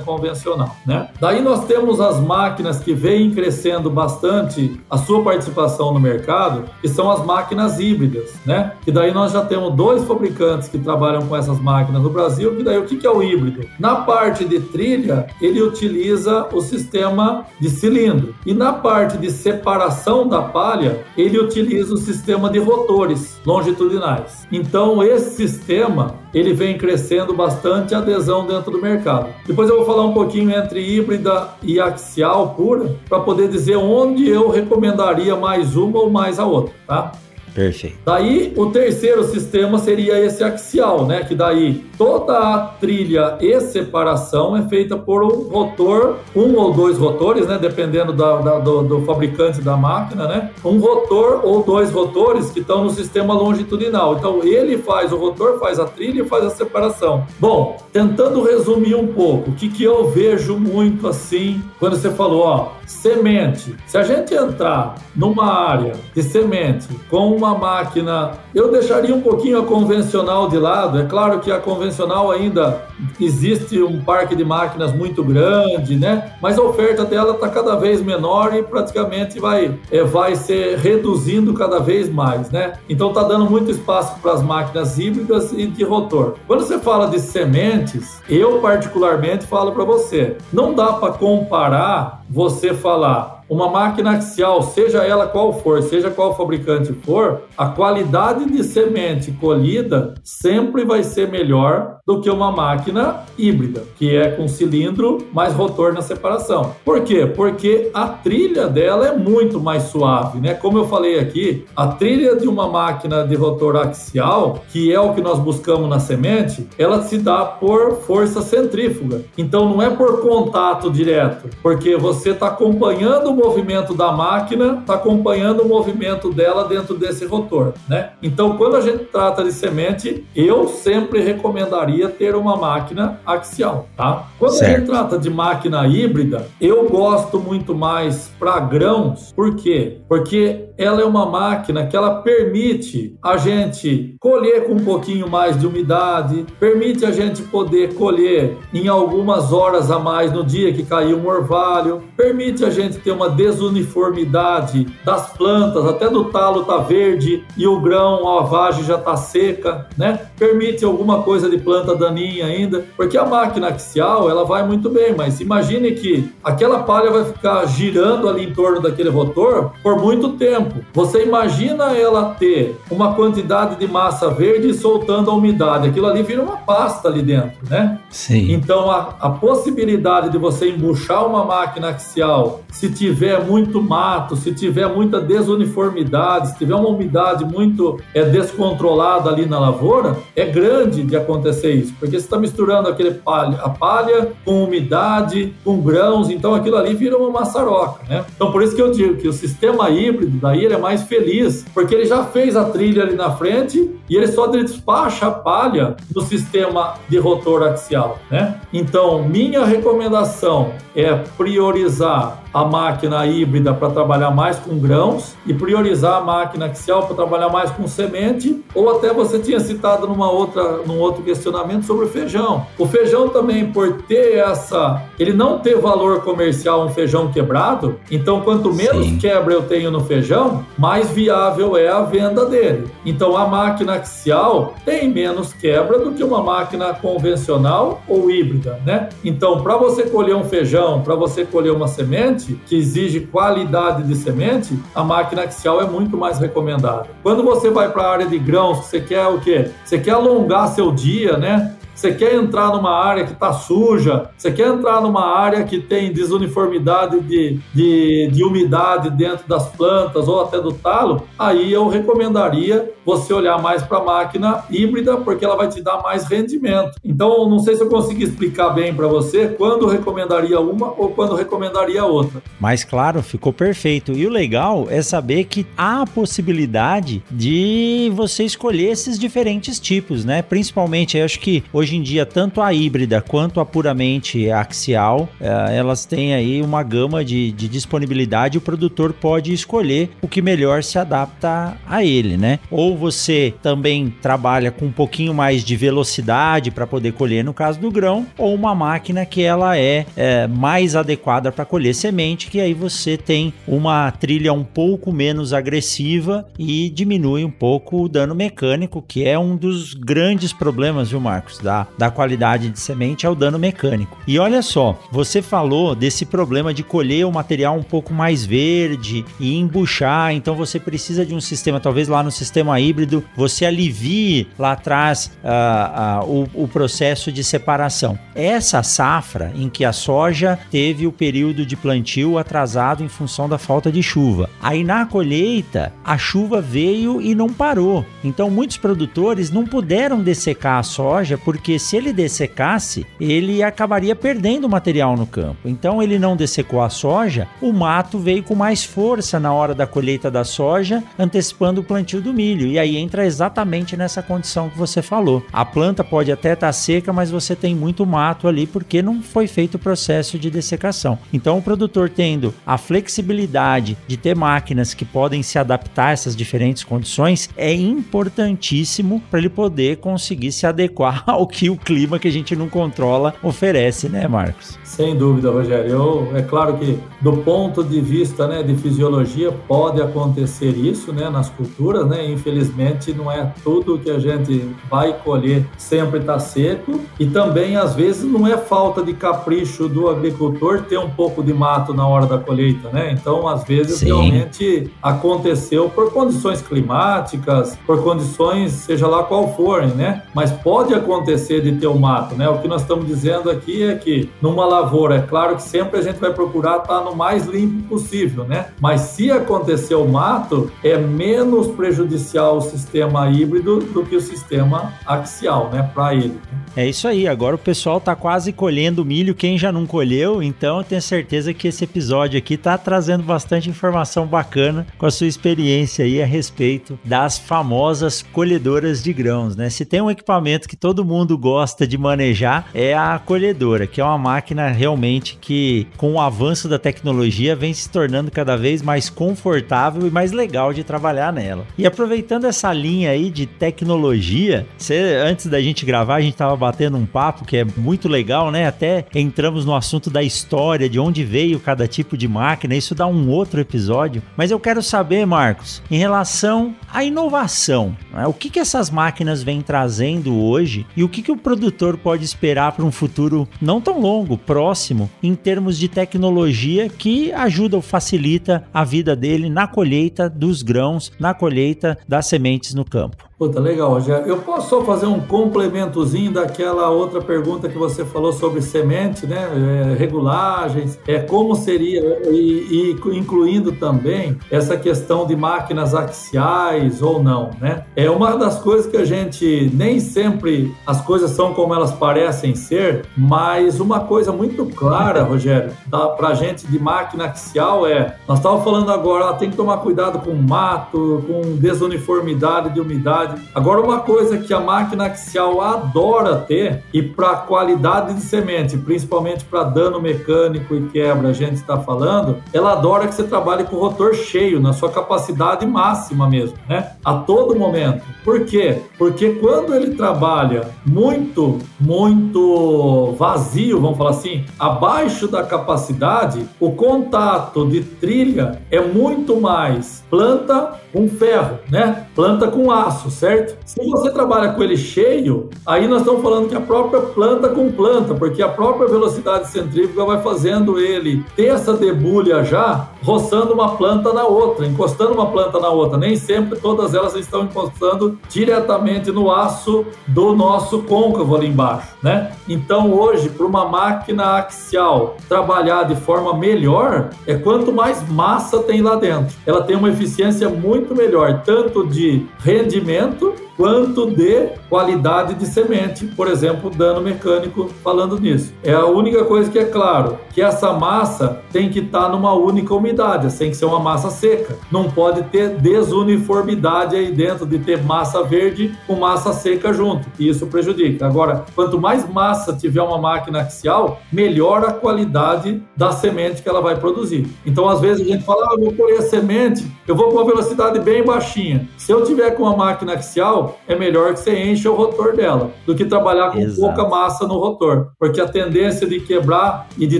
convencional, né? Daí nós temos as máquinas que vêm crescendo bastante a sua participação no mercado, que são as máquinas híbridas, né? Que daí nós já temos dois fabricantes que trabalham com essas máquinas no Brasil, que daí o que é o híbrido? Na parte de trilha, ele utiliza o sistema de cilindro. E na parte de separação da palha, ele utiliza o sistema de rotores longitudinais. Então, esse sistema ele vem crescendo bastante adesão dentro do mercado. Depois eu vou falar um pouquinho entre híbrida e axial pura, para poder dizer onde eu recomendaria mais uma ou mais a outra, tá? Perfeito. Daí o terceiro sistema seria esse axial, né? Que daí toda a trilha e separação é feita por um rotor, um ou dois rotores, né? Dependendo da, da, do, do, fabricante da máquina, né? Um rotor ou dois rotores que estão no sistema longitudinal. Então ele faz o rotor, faz a trilha e faz a separação. Bom, tentando resumir um pouco, o que, que eu vejo muito assim quando você falou, ó, semente. Se a gente entrar numa área de semente com uma uma máquina, eu deixaria um pouquinho a convencional de lado. É claro que a convencional ainda existe um parque de máquinas muito grande, né? Mas a oferta dela está cada vez menor e praticamente vai, é, vai ser reduzindo cada vez mais, né? Então está dando muito espaço para as máquinas híbridas e de rotor. Quando você fala de sementes, eu particularmente falo para você, não dá para comparar você falar uma máquina axial, seja ela qual for, seja qual fabricante for, a qualidade de semente colhida sempre vai ser melhor do que uma máquina híbrida, que é com cilindro mais rotor na separação. Por quê? Porque a trilha dela é muito mais suave, né? Como eu falei aqui, a trilha de uma máquina de rotor axial, que é o que nós buscamos na semente, ela se dá por força centrífuga. Então não é por contato direto, porque você está acompanhando o movimento da máquina, está acompanhando o movimento dela dentro desse rotor, né? Então, quando a gente trata de semente, eu sempre recomendaria ter uma máquina axial, tá? Quando certo. a gente trata de máquina híbrida, eu gosto muito mais para grãos, por quê? Porque ela é uma máquina que ela permite a gente colher com um pouquinho mais de umidade, permite a gente poder colher em algumas horas a mais no dia que caiu um orvalho, permite a gente ter uma desuniformidade das plantas, até do talo tá verde e o grão, a vagem já tá seca, né? Permite alguma coisa de planta daninha ainda, porque a máquina axial, ela vai muito bem, mas imagine que aquela palha vai ficar girando ali em torno daquele rotor por muito tempo. Você imagina ela ter uma quantidade de massa verde soltando a umidade, aquilo ali vira uma pasta ali dentro, né? Sim. Então a, a possibilidade de você embuchar uma máquina axial, se tiver muito mato, se tiver muita desuniformidade, se tiver uma umidade muito é, descontrolada ali na lavoura, é grande de acontecer isso, porque você está misturando aquele palha, a palha com umidade, com grãos, então aquilo ali vira uma maçaroca, né? Então por isso que eu digo que o sistema híbrido daí ele é mais feliz, porque ele já fez a trilha ali na frente e ele só despacha a palha no sistema de rotor axial, né? Então minha recomendação é priorizar a máquina híbrida para trabalhar mais com grãos e priorizar a máquina axial para trabalhar mais com semente, ou até você tinha citado numa outra, num outro questionamento sobre o feijão. O feijão também, por ter essa, ele não ter valor comercial um feijão quebrado, então quanto menos Sim. quebra eu tenho no feijão, mais viável é a venda dele. Então a máquina axial tem menos quebra do que uma máquina convencional ou híbrida, né? Então, para você colher um feijão, para você colher uma semente, semente, que exige qualidade de semente, a máquina axial é muito mais recomendada. Quando você vai para a área de grãos, você quer o quê? Você quer alongar seu dia, né? Você quer entrar numa área que está suja, você quer entrar numa área que tem desuniformidade de, de, de, umidade dentro das plantas ou até do talo, aí eu recomendaria você olhar mais para a máquina híbrida, porque ela vai te dar mais rendimento. Então, não sei se eu consegui explicar bem para você quando recomendaria uma ou quando recomendaria outra. Mas claro, ficou perfeito. E o legal é saber que há a possibilidade de você escolher esses diferentes tipos, né? Principalmente, eu acho que hoje hoje em dia, tanto a híbrida quanto a puramente axial, é, elas têm aí uma gama de, de disponibilidade. O produtor pode escolher o que melhor se adapta a ele, né? Ou você também trabalha com um pouquinho mais de velocidade para poder colher, no caso do grão, ou uma máquina que ela é, é mais adequada para colher semente, que aí você tem uma trilha um pouco menos agressiva e diminui um pouco o dano mecânico, que é um dos grandes problemas, viu, Marcos, da da, da qualidade de semente é o dano mecânico. E olha só, você falou desse problema de colher o material um pouco mais verde e embuchar, então você precisa de um sistema, talvez lá no sistema híbrido, você alivie lá atrás uh, uh, o, o processo de separação. Essa safra em que a soja teve o período de plantio atrasado em função da falta de chuva. Aí na colheita, a chuva veio e não parou. Então muitos produtores não puderam dessecar a soja porque porque se ele dessecasse, ele acabaria perdendo material no campo. Então ele não dessecou a soja, o mato veio com mais força na hora da colheita da soja, antecipando o plantio do milho. E aí entra exatamente nessa condição que você falou. A planta pode até estar tá seca, mas você tem muito mato ali porque não foi feito o processo de dessecação. Então o produtor tendo a flexibilidade de ter máquinas que podem se adaptar a essas diferentes condições é importantíssimo para ele poder conseguir se adequar ao que o clima que a gente não controla oferece, né, Marcos? Sem dúvida, Rogério. Eu, é claro que do ponto de vista né, de fisiologia pode acontecer isso né, nas culturas, né? Infelizmente não é tudo que a gente vai colher sempre está seco e também às vezes não é falta de capricho do agricultor ter um pouco de mato na hora da colheita, né? Então às vezes Sim. realmente aconteceu por condições climáticas, por condições seja lá qual forem, né? Mas pode acontecer de ter o mato, né? O que nós estamos dizendo aqui é que numa lavoura, é claro que sempre a gente vai procurar estar no mais limpo possível, né? Mas se acontecer o mato, é menos prejudicial o sistema híbrido do que o sistema axial, né? Para ele. É isso aí. Agora o pessoal tá quase colhendo milho, quem já não colheu, então eu tenho certeza que esse episódio aqui tá trazendo bastante informação bacana com a sua experiência aí a respeito das famosas colhedoras de grãos, né? Se tem um equipamento que todo mundo mundo gosta de manejar é a colhedora, que é uma máquina realmente que, com o avanço da tecnologia, vem se tornando cada vez mais confortável e mais legal de trabalhar nela. E aproveitando essa linha aí de tecnologia, você, antes da gente gravar, a gente estava batendo um papo que é muito legal, né? Até entramos no assunto da história, de onde veio cada tipo de máquina, isso dá um outro episódio. Mas eu quero saber, Marcos, em relação à inovação, né? o que, que essas máquinas vêm trazendo hoje e o que, que o produtor pode esperar para um futuro não tão longo, próximo, em termos de tecnologia que ajuda ou facilita a vida dele na colheita dos grãos, na colheita das sementes no campo. Puta, legal, Rogério. Eu posso só fazer um complementozinho daquela outra pergunta que você falou sobre semente, né? É, regulagens, é como seria, e, e, incluindo também essa questão de máquinas axiais ou não, né? É uma das coisas que a gente nem sempre as coisas são como elas parecem ser, mas uma coisa muito clara, Rogério, para a gente de máquina axial é, nós estávamos falando agora, tem que tomar cuidado com mato, com desuniformidade de umidade Agora, uma coisa que a máquina axial adora ter, e para qualidade de semente, principalmente para dano mecânico e quebra, a gente está falando, ela adora que você trabalhe com o rotor cheio, na sua capacidade máxima mesmo, né? A todo momento. Por quê? Porque quando ele trabalha muito, muito vazio, vamos falar assim, abaixo da capacidade, o contato de trilha é muito mais planta com ferro, né? Planta com aço, certo? Se você trabalha com ele cheio, aí nós estamos falando que a própria planta com planta, porque a própria velocidade centrífuga vai fazendo ele ter essa debulha já, roçando uma planta na outra, encostando uma planta na outra. Nem sempre todas elas estão encostando diretamente no aço do nosso côncavo ali embaixo, né? Então hoje, para uma máquina axial trabalhar de forma melhor, é quanto mais massa tem lá dentro. Ela tem uma eficiência muito melhor, tanto de rendimento tanto quanto de qualidade de semente, por exemplo, dano mecânico falando nisso. É a única coisa que é claro, que essa massa tem que estar tá numa única umidade, tem que ser uma massa seca. Não pode ter desuniformidade aí dentro de ter massa verde com massa seca junto, que isso prejudica. Agora, quanto mais massa tiver uma máquina axial, melhor a qualidade da semente que ela vai produzir. Então, às vezes a gente fala, ah, eu vou colher semente, eu vou com uma velocidade bem baixinha. Se eu tiver com uma máquina axial, é melhor que você encha o rotor dela do que trabalhar com Exato. pouca massa no rotor, porque a tendência de quebrar e de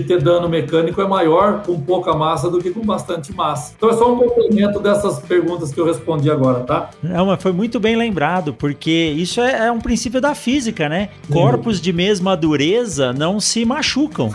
ter dano mecânico é maior com pouca massa do que com bastante massa. Então é só um complemento dessas perguntas que eu respondi agora, tá? Não, mas foi muito bem lembrado, porque isso é, é um princípio da física, né? Corpos de mesma dureza não se machucam.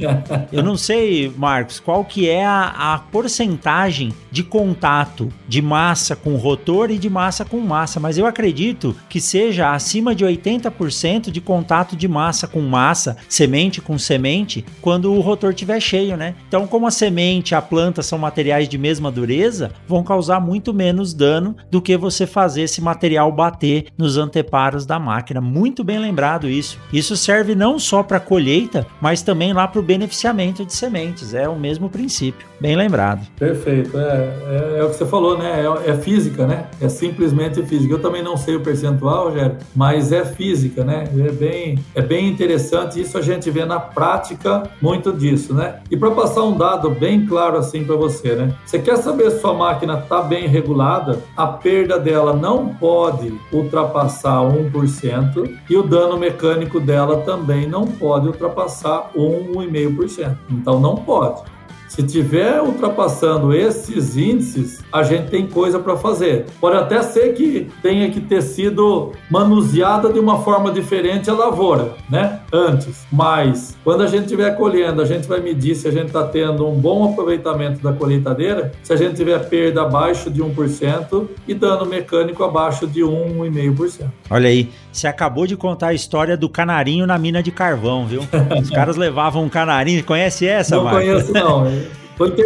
eu não sei, Marcos, qual que é a, a porcentagem de contato de massa com rotor e de massa com massa, mas eu acredito acredito que seja acima de 80% de contato de massa com massa, semente com semente, quando o rotor estiver cheio, né? Então, como a semente e a planta são materiais de mesma dureza, vão causar muito menos dano do que você fazer esse material bater nos anteparos da máquina. Muito bem lembrado isso. Isso serve não só para colheita, mas também lá para o beneficiamento de sementes. É o mesmo princípio. Bem lembrado. Perfeito. É, é, é o que você falou, né? É, é física, né? É simplesmente física. Eu também não sei o percentual, Rogério, mas é física, né? É bem, é bem interessante. Isso a gente vê na prática muito disso, né? E para passar um dado bem claro assim para você, né? Você quer saber se sua máquina está bem regulada? A perda dela não pode ultrapassar 1% e o dano mecânico dela também não pode ultrapassar 1, 1,5%. Então não pode. Se tiver ultrapassando esses índices, a gente tem coisa para fazer. Pode até ser que tenha que ter sido manuseada de uma forma diferente a lavoura, né? Antes. Mas quando a gente estiver colhendo, a gente vai medir se a gente está tendo um bom aproveitamento da colheitadeira, se a gente tiver perda abaixo de 1% e dano mecânico abaixo de 1, 1,5%. Olha aí, você acabou de contar a história do canarinho na mina de carvão, viu? Os caras levavam um canarinho. Conhece essa, Não Marcos? conheço, não.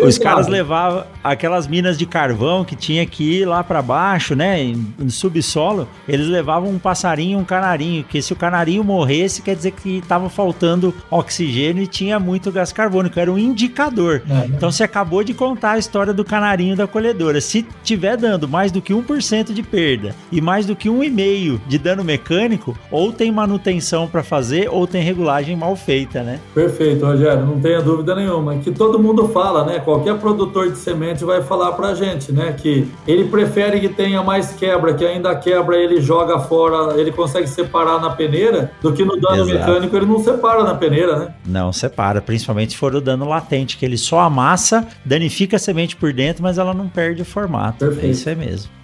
Os caras levavam aquelas minas de carvão que tinha que ir lá para baixo, né, no subsolo, eles levavam um passarinho e um canarinho, que se o canarinho morresse, quer dizer que estava faltando oxigênio e tinha muito gás carbônico, era um indicador. É, então você acabou de contar a história do canarinho da colhedora. Se tiver dando mais do que 1% de perda e mais do que 1,5% de dano mecânico, ou tem manutenção para fazer ou tem regulagem mal feita, né? Perfeito, Rogério, não tenha dúvida nenhuma. Que todo mundo fala, né? Qualquer produtor de semente vai falar pra gente, né? Que ele prefere que tenha mais quebra, que ainda quebra ele joga fora, ele consegue separar na peneira, do que no dano Exato. mecânico ele não separa na peneira, né? Não separa, principalmente se for o dano latente, que ele só amassa, danifica a semente por dentro, mas ela não perde o formato. Perfeito. É isso aí mesmo.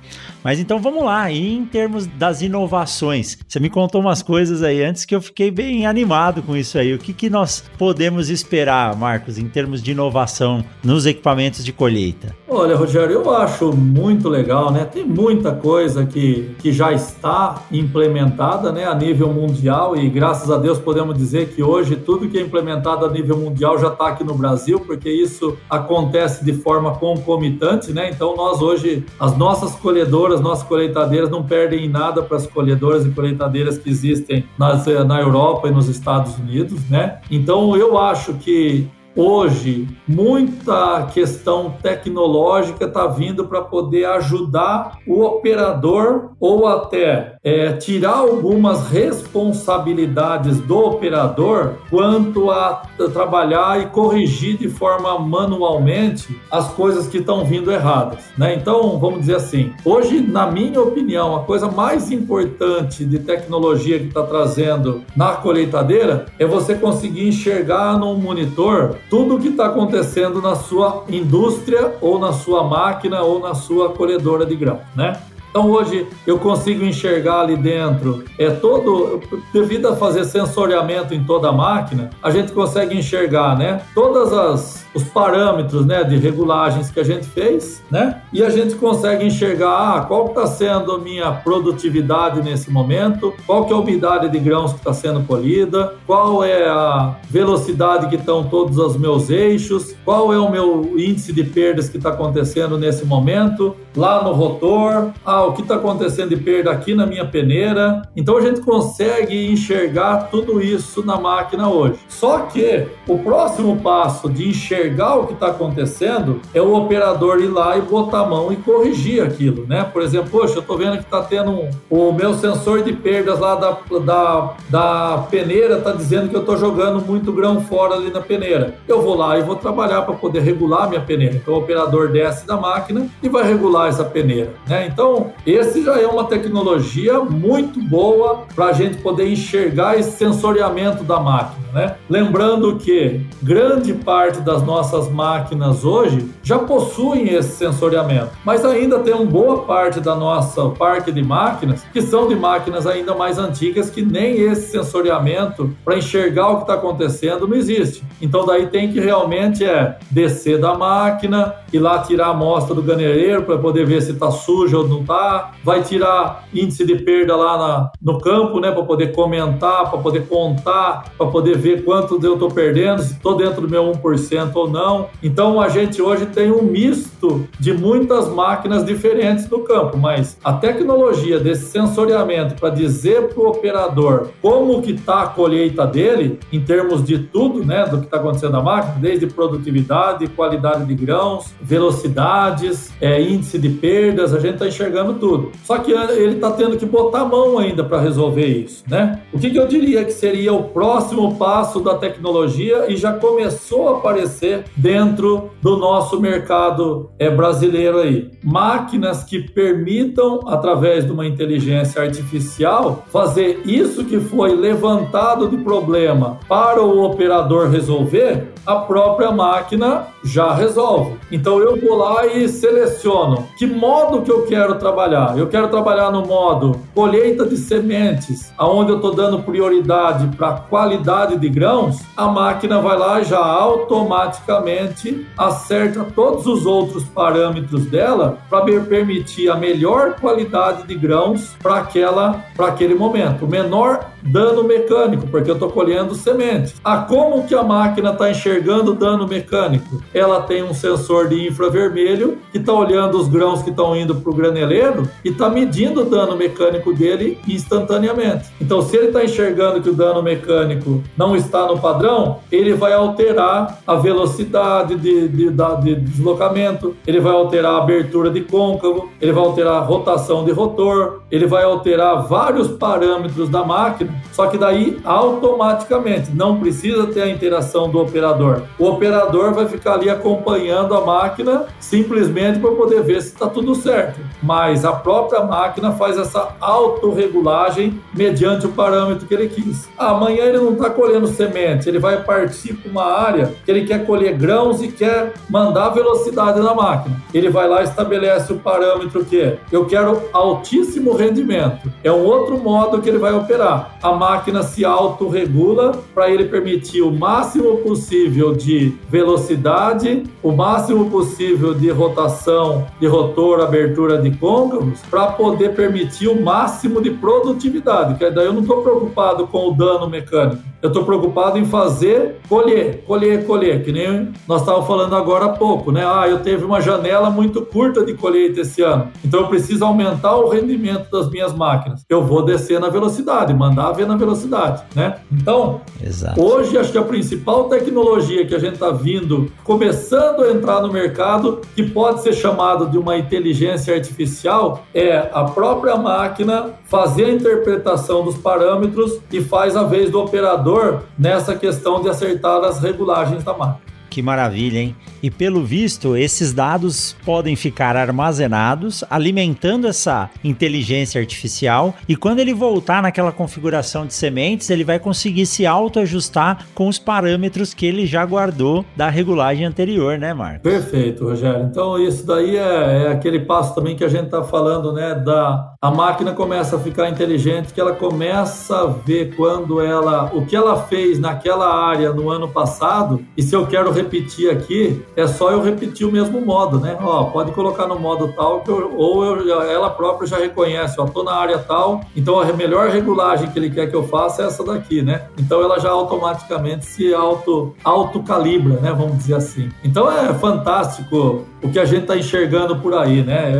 Mas então vamos lá, e em termos das inovações, você me contou umas coisas aí antes que eu fiquei bem animado com isso aí. O que, que nós podemos esperar, Marcos, em termos de inovação nos equipamentos de colheita? Olha, Rogério, eu acho muito legal, né? Tem muita coisa que, que já está implementada né, a nível mundial e graças a Deus podemos dizer que hoje tudo que é implementado a nível mundial já está aqui no Brasil, porque isso acontece de forma concomitante, né? Então nós hoje, as nossas colhedoras, nossas colheitadeiras não perdem nada para as colhedoras e colheitadeiras que existem nas, na Europa e nos Estados Unidos, né? Então eu acho que Hoje, muita questão tecnológica está vindo para poder ajudar o operador ou até é, tirar algumas responsabilidades do operador quanto a trabalhar e corrigir de forma manualmente as coisas que estão vindo erradas. Né? Então, vamos dizer assim, hoje, na minha opinião, a coisa mais importante de tecnologia que está trazendo na colheitadeira é você conseguir enxergar num monitor tudo o que está acontecendo na sua indústria ou na sua máquina ou na sua colhedora de grão, né? Então hoje eu consigo enxergar ali dentro, é todo devido a fazer sensoriamento em toda a máquina, a gente consegue enxergar, né? Todas as os parâmetros né, de regulagens que a gente fez, né? E a gente consegue enxergar ah, qual está sendo a minha produtividade nesse momento, qual que é a umidade de grãos que está sendo colhida, qual é a velocidade que estão todos os meus eixos, qual é o meu índice de perdas que está acontecendo nesse momento, lá no rotor, ah, o que está acontecendo de perda aqui na minha peneira. Então a gente consegue enxergar tudo isso na máquina hoje. Só que o próximo passo de enxergar o que está acontecendo é o operador ir lá e botar a mão e corrigir aquilo, né? Por exemplo, poxa, eu estou vendo que está tendo um, o meu sensor de perdas lá da, da, da peneira está dizendo que eu estou jogando muito grão fora ali na peneira. Eu vou lá e vou trabalhar para poder regular a minha peneira. Então o operador desce da máquina e vai regular essa peneira, né? Então esse já é uma tecnologia muito boa para a gente poder enxergar esse sensoriamento da máquina, né? Lembrando que grande parte das nossas máquinas hoje já possuem esse sensoriamento, mas ainda tem uma boa parte da nossa parque de máquinas que são de máquinas ainda mais antigas que nem esse sensoriamento para enxergar o que está acontecendo não existe. Então daí tem que realmente é descer da máquina, ir lá tirar a amostra do ganereiro para poder ver se está sujo ou não está, vai tirar índice de perda lá na, no campo, né, para poder comentar, para poder contar, para poder ver quanto eu estou perdendo, se estou dentro do meu 1% ou não. Então a gente hoje tem um misto de muitas máquinas diferentes no campo, mas a tecnologia desse sensoriamento para dizer para o operador como que está a colheita dele, em termos de tudo, né, do que está acontecendo na máquina, desde produtividade, qualidade de grãos, velocidades, é, índice de perdas, a gente está enxergando tudo. Só que ele está tendo que botar a mão ainda para resolver isso, né? O que, que eu diria que seria o próximo passo da tecnologia e já começou a aparecer dentro do nosso mercado é, brasileiro aí. Máquinas que permitam, através de uma inteligência artificial, fazer isso que foi levantado de problema para o operador resolver, a própria máquina já resolve. Então eu vou lá e seleciono que modo que eu quero trabalhar? Eu quero trabalhar no modo colheita de sementes, aonde eu estou dando prioridade para qualidade de grãos, a máquina vai lá e já automaticamente acerta todos os outros parâmetros dela para permitir a melhor qualidade de grãos para aquela para aquele momento. Menor dano mecânico, porque eu estou colhendo sementes. Ah, como que a máquina está enxergando dano mecânico? Ela tem um sensor de infravermelho que está olhando os grãos que estão indo para o graneleiro e está medindo o dano mecânico dele instantaneamente. Então, se ele está enxergando que o dano mecânico não está no padrão, ele vai alterar a velocidade de, de, de, de deslocamento, ele vai alterar a abertura de côncavo, ele vai alterar a rotação de rotor, ele vai alterar vários parâmetros da máquina só que daí automaticamente não precisa ter a interação do operador. O operador vai ficar ali acompanhando a máquina simplesmente para poder ver se está tudo certo. Mas a própria máquina faz essa autorregulagem mediante o parâmetro que ele quis. Amanhã ele não está colhendo semente, ele vai partir para uma área que ele quer colher grãos e quer mandar velocidade na máquina. Ele vai lá e estabelece o parâmetro que eu quero altíssimo rendimento. É um outro modo que ele vai operar a máquina se autorregula para ele permitir o máximo possível de velocidade, o máximo possível de rotação de rotor, abertura de côncavos, para poder permitir o máximo de produtividade. Que daí eu não estou preocupado com o dano mecânico. Eu estou preocupado em fazer colher, colher, colher, que nem nós estávamos falando agora há pouco, né? Ah, eu teve uma janela muito curta de colheita esse ano, então eu preciso aumentar o rendimento das minhas máquinas. Eu vou descer na velocidade, mandar ver na velocidade, né? Então, Exato. hoje acho que a principal tecnologia que a gente está vindo, começando a entrar no mercado, que pode ser chamado de uma inteligência artificial, é a própria máquina fazer a interpretação dos parâmetros e faz a vez do operador nessa questão de acertar as regulagens da máquina. Que maravilha, hein? E pelo visto, esses dados podem ficar armazenados, alimentando essa inteligência artificial. E quando ele voltar naquela configuração de sementes, ele vai conseguir se autoajustar com os parâmetros que ele já guardou da regulagem anterior, né, Marcos? Perfeito, Rogério. Então, isso daí é, é aquele passo também que a gente está falando, né? Da a máquina começa a ficar inteligente, que ela começa a ver quando ela, o que ela fez naquela área no ano passado, e se eu quero repetir aqui, é só eu repetir o mesmo modo, né? Ó, pode colocar no modo tal, que eu, ou eu, ela própria já reconhece, ó, tô na área tal, então a melhor regulagem que ele quer que eu faça é essa daqui, né? Então ela já automaticamente se auto, autocalibra, né? Vamos dizer assim. Então é fantástico o que a gente está enxergando por aí, né?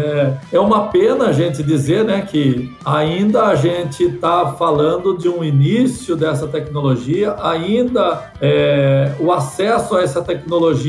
É, é uma pena a gente dizer, né, que ainda a gente está falando de um início dessa tecnologia, ainda é, o acesso a essa tecnologia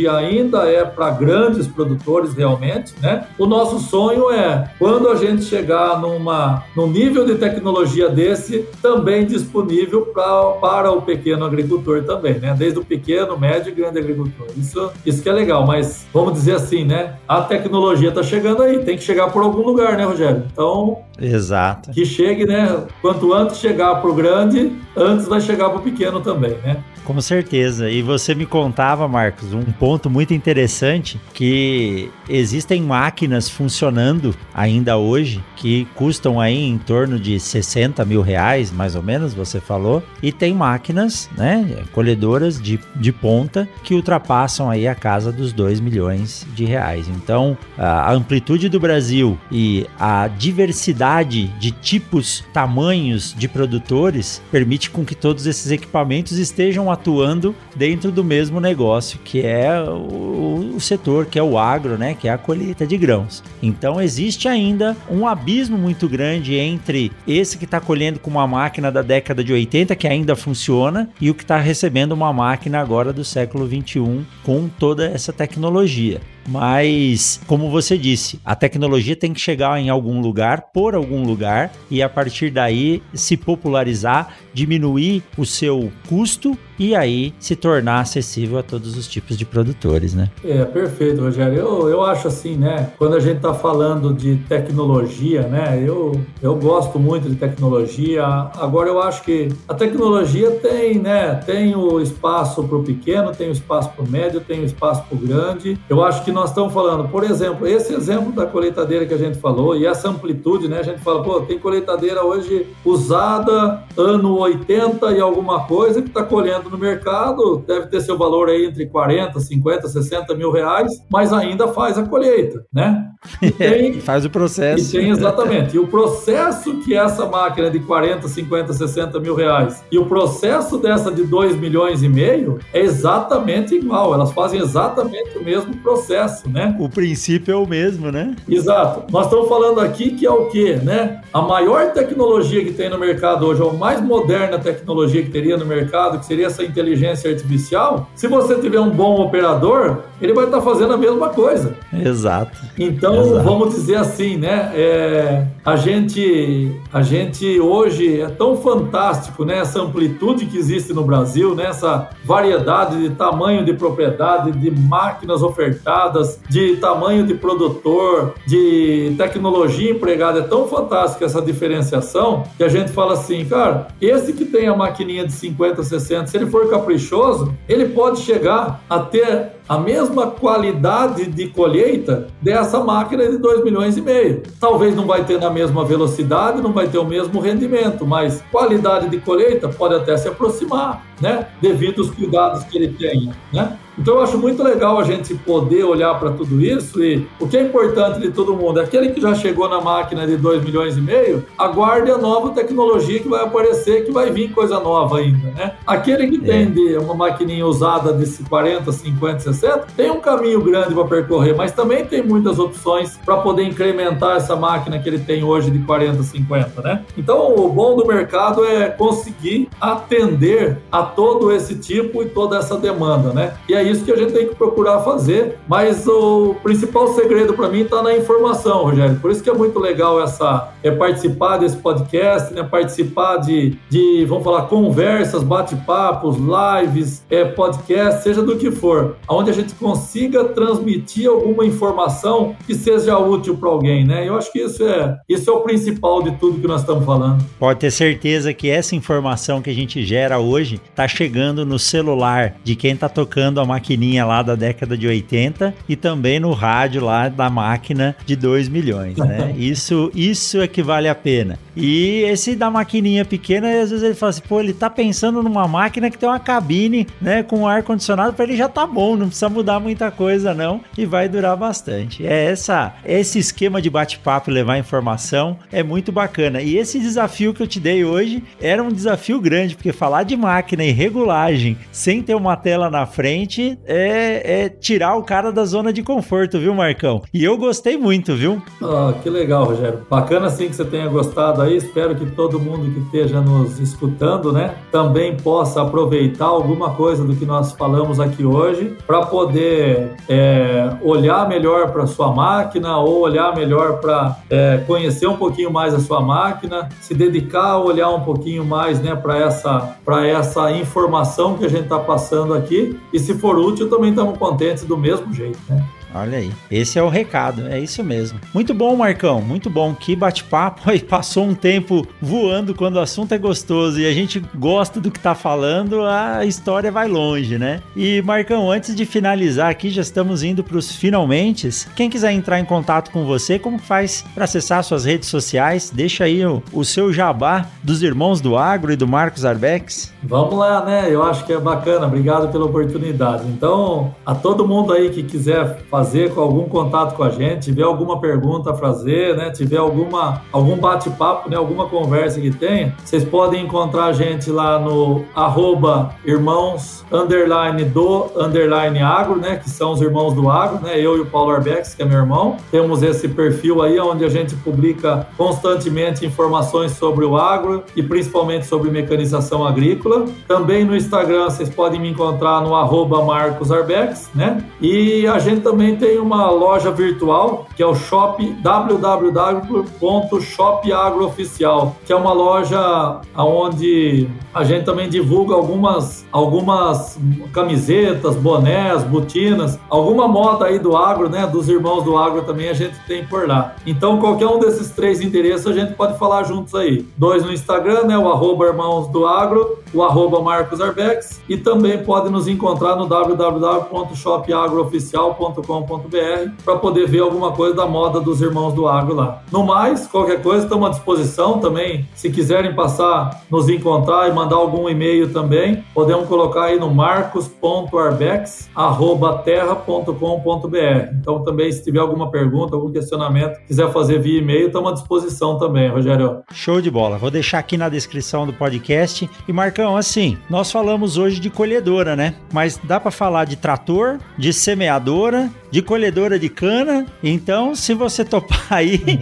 ainda é para grandes produtores realmente, né? O nosso sonho é quando a gente chegar numa num nível de tecnologia desse também disponível pra, para o pequeno agricultor também, né? Desde o pequeno, médio e grande agricultor. Isso isso que é legal, mas vamos dizer assim, né? A tecnologia está chegando aí, tem que chegar por algum lugar, né, Rogério? Então, Exato. Que chegue, né? Quanto antes chegar para o grande, antes vai chegar para o pequeno também, né? Com certeza. E você me contava, Marcos, um ponto muito interessante que existem máquinas funcionando ainda hoje que custam aí em torno de 60 mil reais, mais ou menos, você falou, e tem máquinas, né, colhedoras de, de ponta que ultrapassam aí a casa dos 2 milhões de reais. Então, a amplitude do Brasil e a diversidade de tipos, tamanhos de produtores permite com que todos esses equipamentos estejam atuando dentro do mesmo negócio, que é o, o setor, que é o agro, né, que é a colheita de grãos. Então, existe ainda um abismo muito grande entre esse que está colhendo com uma máquina da década de 80 que ainda funciona e o que está recebendo uma máquina agora do século 21 com toda essa tecnologia. Mas, como você disse, a tecnologia tem que chegar em algum lugar, por algum lugar, e a partir daí se popularizar, diminuir o seu custo e aí se tornar acessível a todos os tipos de produtores, né? É, perfeito, Rogério. Eu, eu acho assim, né? Quando a gente está falando de tecnologia, né? Eu, eu gosto muito de tecnologia. Agora, eu acho que a tecnologia tem, né? Tem o espaço para o pequeno, tem o espaço para o médio, tem o espaço para o grande. Eu acho que nós estamos falando, por exemplo, esse exemplo da colheitadeira que a gente falou e essa amplitude, né? A gente fala, pô, tem colheitadeira hoje usada ano 80 e alguma coisa que está colhendo no mercado, deve ter seu valor aí entre 40, 50, 60 mil reais, mas ainda faz a colheita, né? E tem, faz o processo. E tem exatamente. E o processo que essa máquina de 40, 50, 60 mil reais e o processo dessa de 2 milhões e meio é exatamente igual. Elas fazem exatamente o mesmo processo, né? O princípio é o mesmo, né? Exato. Nós estamos falando aqui que é o quê, né? A maior tecnologia que tem no mercado hoje, ou a mais moderna tecnologia que teria no mercado, que seria essa inteligência artificial, se você tiver um bom operador, ele vai estar fazendo a mesma coisa. Exato. Então, Exato. vamos dizer assim, né? É, a gente, a gente hoje é tão fantástico, né? Essa amplitude que existe no Brasil, né? Essa variedade de tamanho de propriedade, de máquinas ofertadas, de tamanho de produtor, de tecnologia empregada, é tão fantástica essa diferenciação que a gente fala assim, cara, esse que tem a maquininha de 50, 60, se ele for caprichoso, ele pode chegar a ter a mesma qualidade de colheita dessa máquina de 2 milhões e meio. Talvez não vai ter na mesma velocidade, não vai ter o mesmo rendimento, mas qualidade de colheita pode até se aproximar, né? Devido aos cuidados que ele tem, né? Então eu acho muito legal a gente poder olhar para tudo isso e o que é importante de todo mundo, aquele que já chegou na máquina de 2 milhões e meio, aguarde a nova tecnologia que vai aparecer, que vai vir coisa nova ainda, né? Aquele que é. tem de uma maquininha usada de 40, 50, 60, tem um caminho grande para percorrer, mas também tem muitas opções para poder incrementar essa máquina que ele tem hoje de 40, 50, né? Então o bom do mercado é conseguir atender a todo esse tipo e toda essa demanda, né? E aí isso que a gente tem que procurar fazer. Mas o principal segredo para mim está na informação, Rogério. Por isso que é muito legal essa é participar desse podcast, né? Participar de, de vamos falar, conversas, bate-papos, lives, é, podcast, seja do que for, onde a gente consiga transmitir alguma informação que seja útil para alguém, né? Eu acho que isso é isso é o principal de tudo que nós estamos falando. Pode ter certeza que essa informação que a gente gera hoje está chegando no celular de quem está tocando a maquininha lá da década de 80 e também no rádio lá da máquina de 2 milhões, né? isso, isso é que vale a pena. E esse da maquininha pequena, às vezes ele fala assim, pô, ele tá pensando numa máquina que tem uma cabine, né, com ar condicionado, para ele já tá bom, não precisa mudar muita coisa não, e vai durar bastante. É essa, esse esquema de bate-papo levar informação é muito bacana. E esse desafio que eu te dei hoje era um desafio grande, porque falar de máquina e regulagem sem ter uma tela na frente é, é, tirar o cara da zona de conforto, viu, Marcão? E eu gostei muito, viu? Ah, que legal, Rogério. Bacana sim que você tenha gostado aí. Espero que todo mundo que esteja nos escutando, né, também possa aproveitar alguma coisa do que nós falamos aqui hoje para poder é, olhar melhor para sua máquina ou olhar melhor para é, conhecer um pouquinho mais a sua máquina, se dedicar a olhar um pouquinho mais, né, para essa para essa informação que a gente está passando aqui e se for for útil, também estamos contentes do mesmo jeito, né? Olha aí, esse é o recado, é isso mesmo. Muito bom, Marcão, muito bom. Que bate-papo aí, passou um tempo voando quando o assunto é gostoso e a gente gosta do que tá falando, a história vai longe, né? E Marcão, antes de finalizar aqui, já estamos indo para os finalmente. Quem quiser entrar em contato com você, como faz para acessar suas redes sociais? Deixa aí o, o seu jabá dos irmãos do Agro e do Marcos Arbex. Vamos lá, né? Eu acho que é bacana. Obrigado pela oportunidade. Então, a todo mundo aí que quiser fazer com algum contato com a gente, tiver alguma pergunta a fazer, né, tiver alguma algum bate-papo, né, alguma conversa que tenha, vocês podem encontrar a gente lá no arroba irmãos underline do underline agro, né, que são os irmãos do agro, né, eu e o Paulo Arbex, que é meu irmão. Temos esse perfil aí onde a gente publica constantemente informações sobre o agro e principalmente sobre mecanização agrícola. Também no Instagram vocês podem me encontrar no arroba Marcos Arbex, né? E a gente também tem uma loja virtual que é o shop www.shopagrooficial, que é uma loja onde a gente também divulga algumas, algumas camisetas, bonés, botinas, alguma moda aí do agro, né? Dos irmãos do agro também a gente tem por lá. Então, qualquer um desses três endereços a gente pode falar juntos aí. Dois no Instagram, né? O arroba irmãos do agro, o arroba Marcos Arbex, e também pode nos encontrar no www.shopagrooficial.com terra.com.br para poder ver alguma coisa da moda dos irmãos do agro lá. No mais, qualquer coisa, estamos à disposição também. Se quiserem passar, nos encontrar e mandar algum e-mail também, podemos colocar aí no marcos.arbex.terra.com.br. Então, também, se tiver alguma pergunta, algum questionamento, quiser fazer via e-mail, estamos à disposição também, Rogério. Show de bola. Vou deixar aqui na descrição do podcast. E, Marcão, assim, nós falamos hoje de colhedora, né? Mas dá para falar de trator, de semeadora, de colhedora de cana. Então, se você topar aí,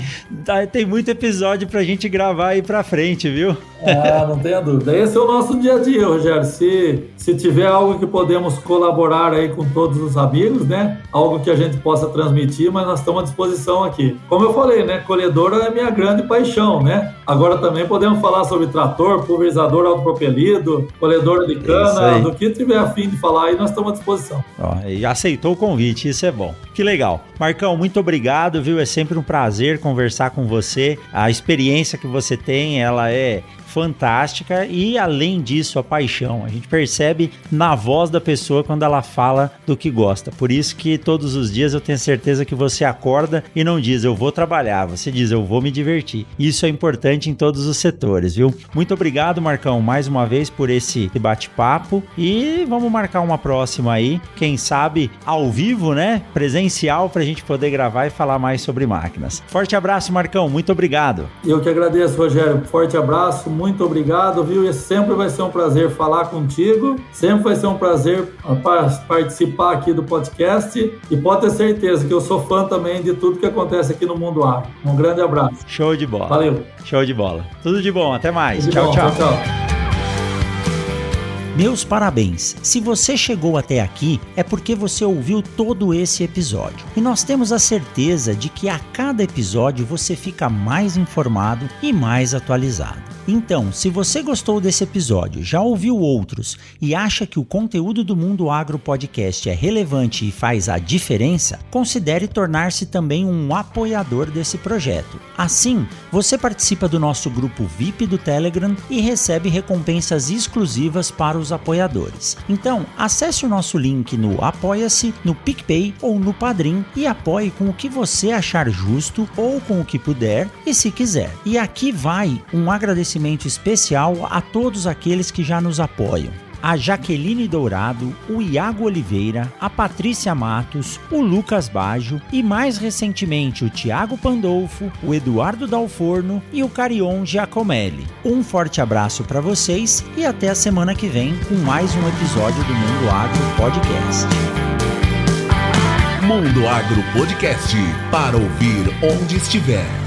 tem muito episódio pra gente gravar aí pra frente, viu? Ah, não tenha dúvida. Esse é o nosso dia a dia, Rogério. Se, se tiver algo que podemos colaborar aí com todos os amigos, né? Algo que a gente possa transmitir, mas nós estamos à disposição aqui. Como eu falei, né? Colhedora é minha grande paixão, né? Agora também podemos falar sobre trator, pulverizador autopropelido, colhedora de cana, do que tiver afim de falar aí, nós estamos à disposição. Ó, e aceitou o convite, isso é bom. Bible. Que legal. Marcão, muito obrigado, viu? É sempre um prazer conversar com você. A experiência que você tem, ela é fantástica e além disso a paixão. A gente percebe na voz da pessoa quando ela fala do que gosta. Por isso que todos os dias eu tenho certeza que você acorda e não diz eu vou trabalhar, você diz eu vou me divertir. Isso é importante em todos os setores, viu? Muito obrigado, Marcão, mais uma vez por esse bate-papo e vamos marcar uma próxima aí, quem sabe ao vivo, né? Presencial para a gente poder gravar e falar mais sobre máquinas. Forte abraço, Marcão, muito obrigado. Eu que agradeço, Rogério. Forte abraço, muito obrigado, viu? E sempre vai ser um prazer falar contigo, sempre vai ser um prazer participar aqui do podcast e pode ter certeza que eu sou fã também de tudo que acontece aqui no Mundo Agro. Um grande abraço. Show de bola. Valeu. Show de bola. Tudo de bom, até mais. Tchau, bom. tchau, tchau, tchau. Meus parabéns! Se você chegou até aqui é porque você ouviu todo esse episódio. E nós temos a certeza de que a cada episódio você fica mais informado e mais atualizado. Então, se você gostou desse episódio, já ouviu outros e acha que o conteúdo do Mundo Agro Podcast é relevante e faz a diferença, considere tornar-se também um apoiador desse projeto. Assim, você participa do nosso grupo VIP do Telegram e recebe recompensas exclusivas para os apoiadores. Então, acesse o nosso link no Apoia-se, no PicPay ou no Padrim e apoie com o que você achar justo ou com o que puder e se quiser. E aqui vai um agradecimento agradecimento especial a todos aqueles que já nos apoiam a Jaqueline Dourado, o Iago Oliveira, a Patrícia Matos, o Lucas Bajo e mais recentemente o Tiago Pandolfo, o Eduardo Dalforno e o Carion Giacomelli. Um forte abraço para vocês e até a semana que vem com mais um episódio do Mundo Agro Podcast. Mundo Agro Podcast para ouvir onde estiver.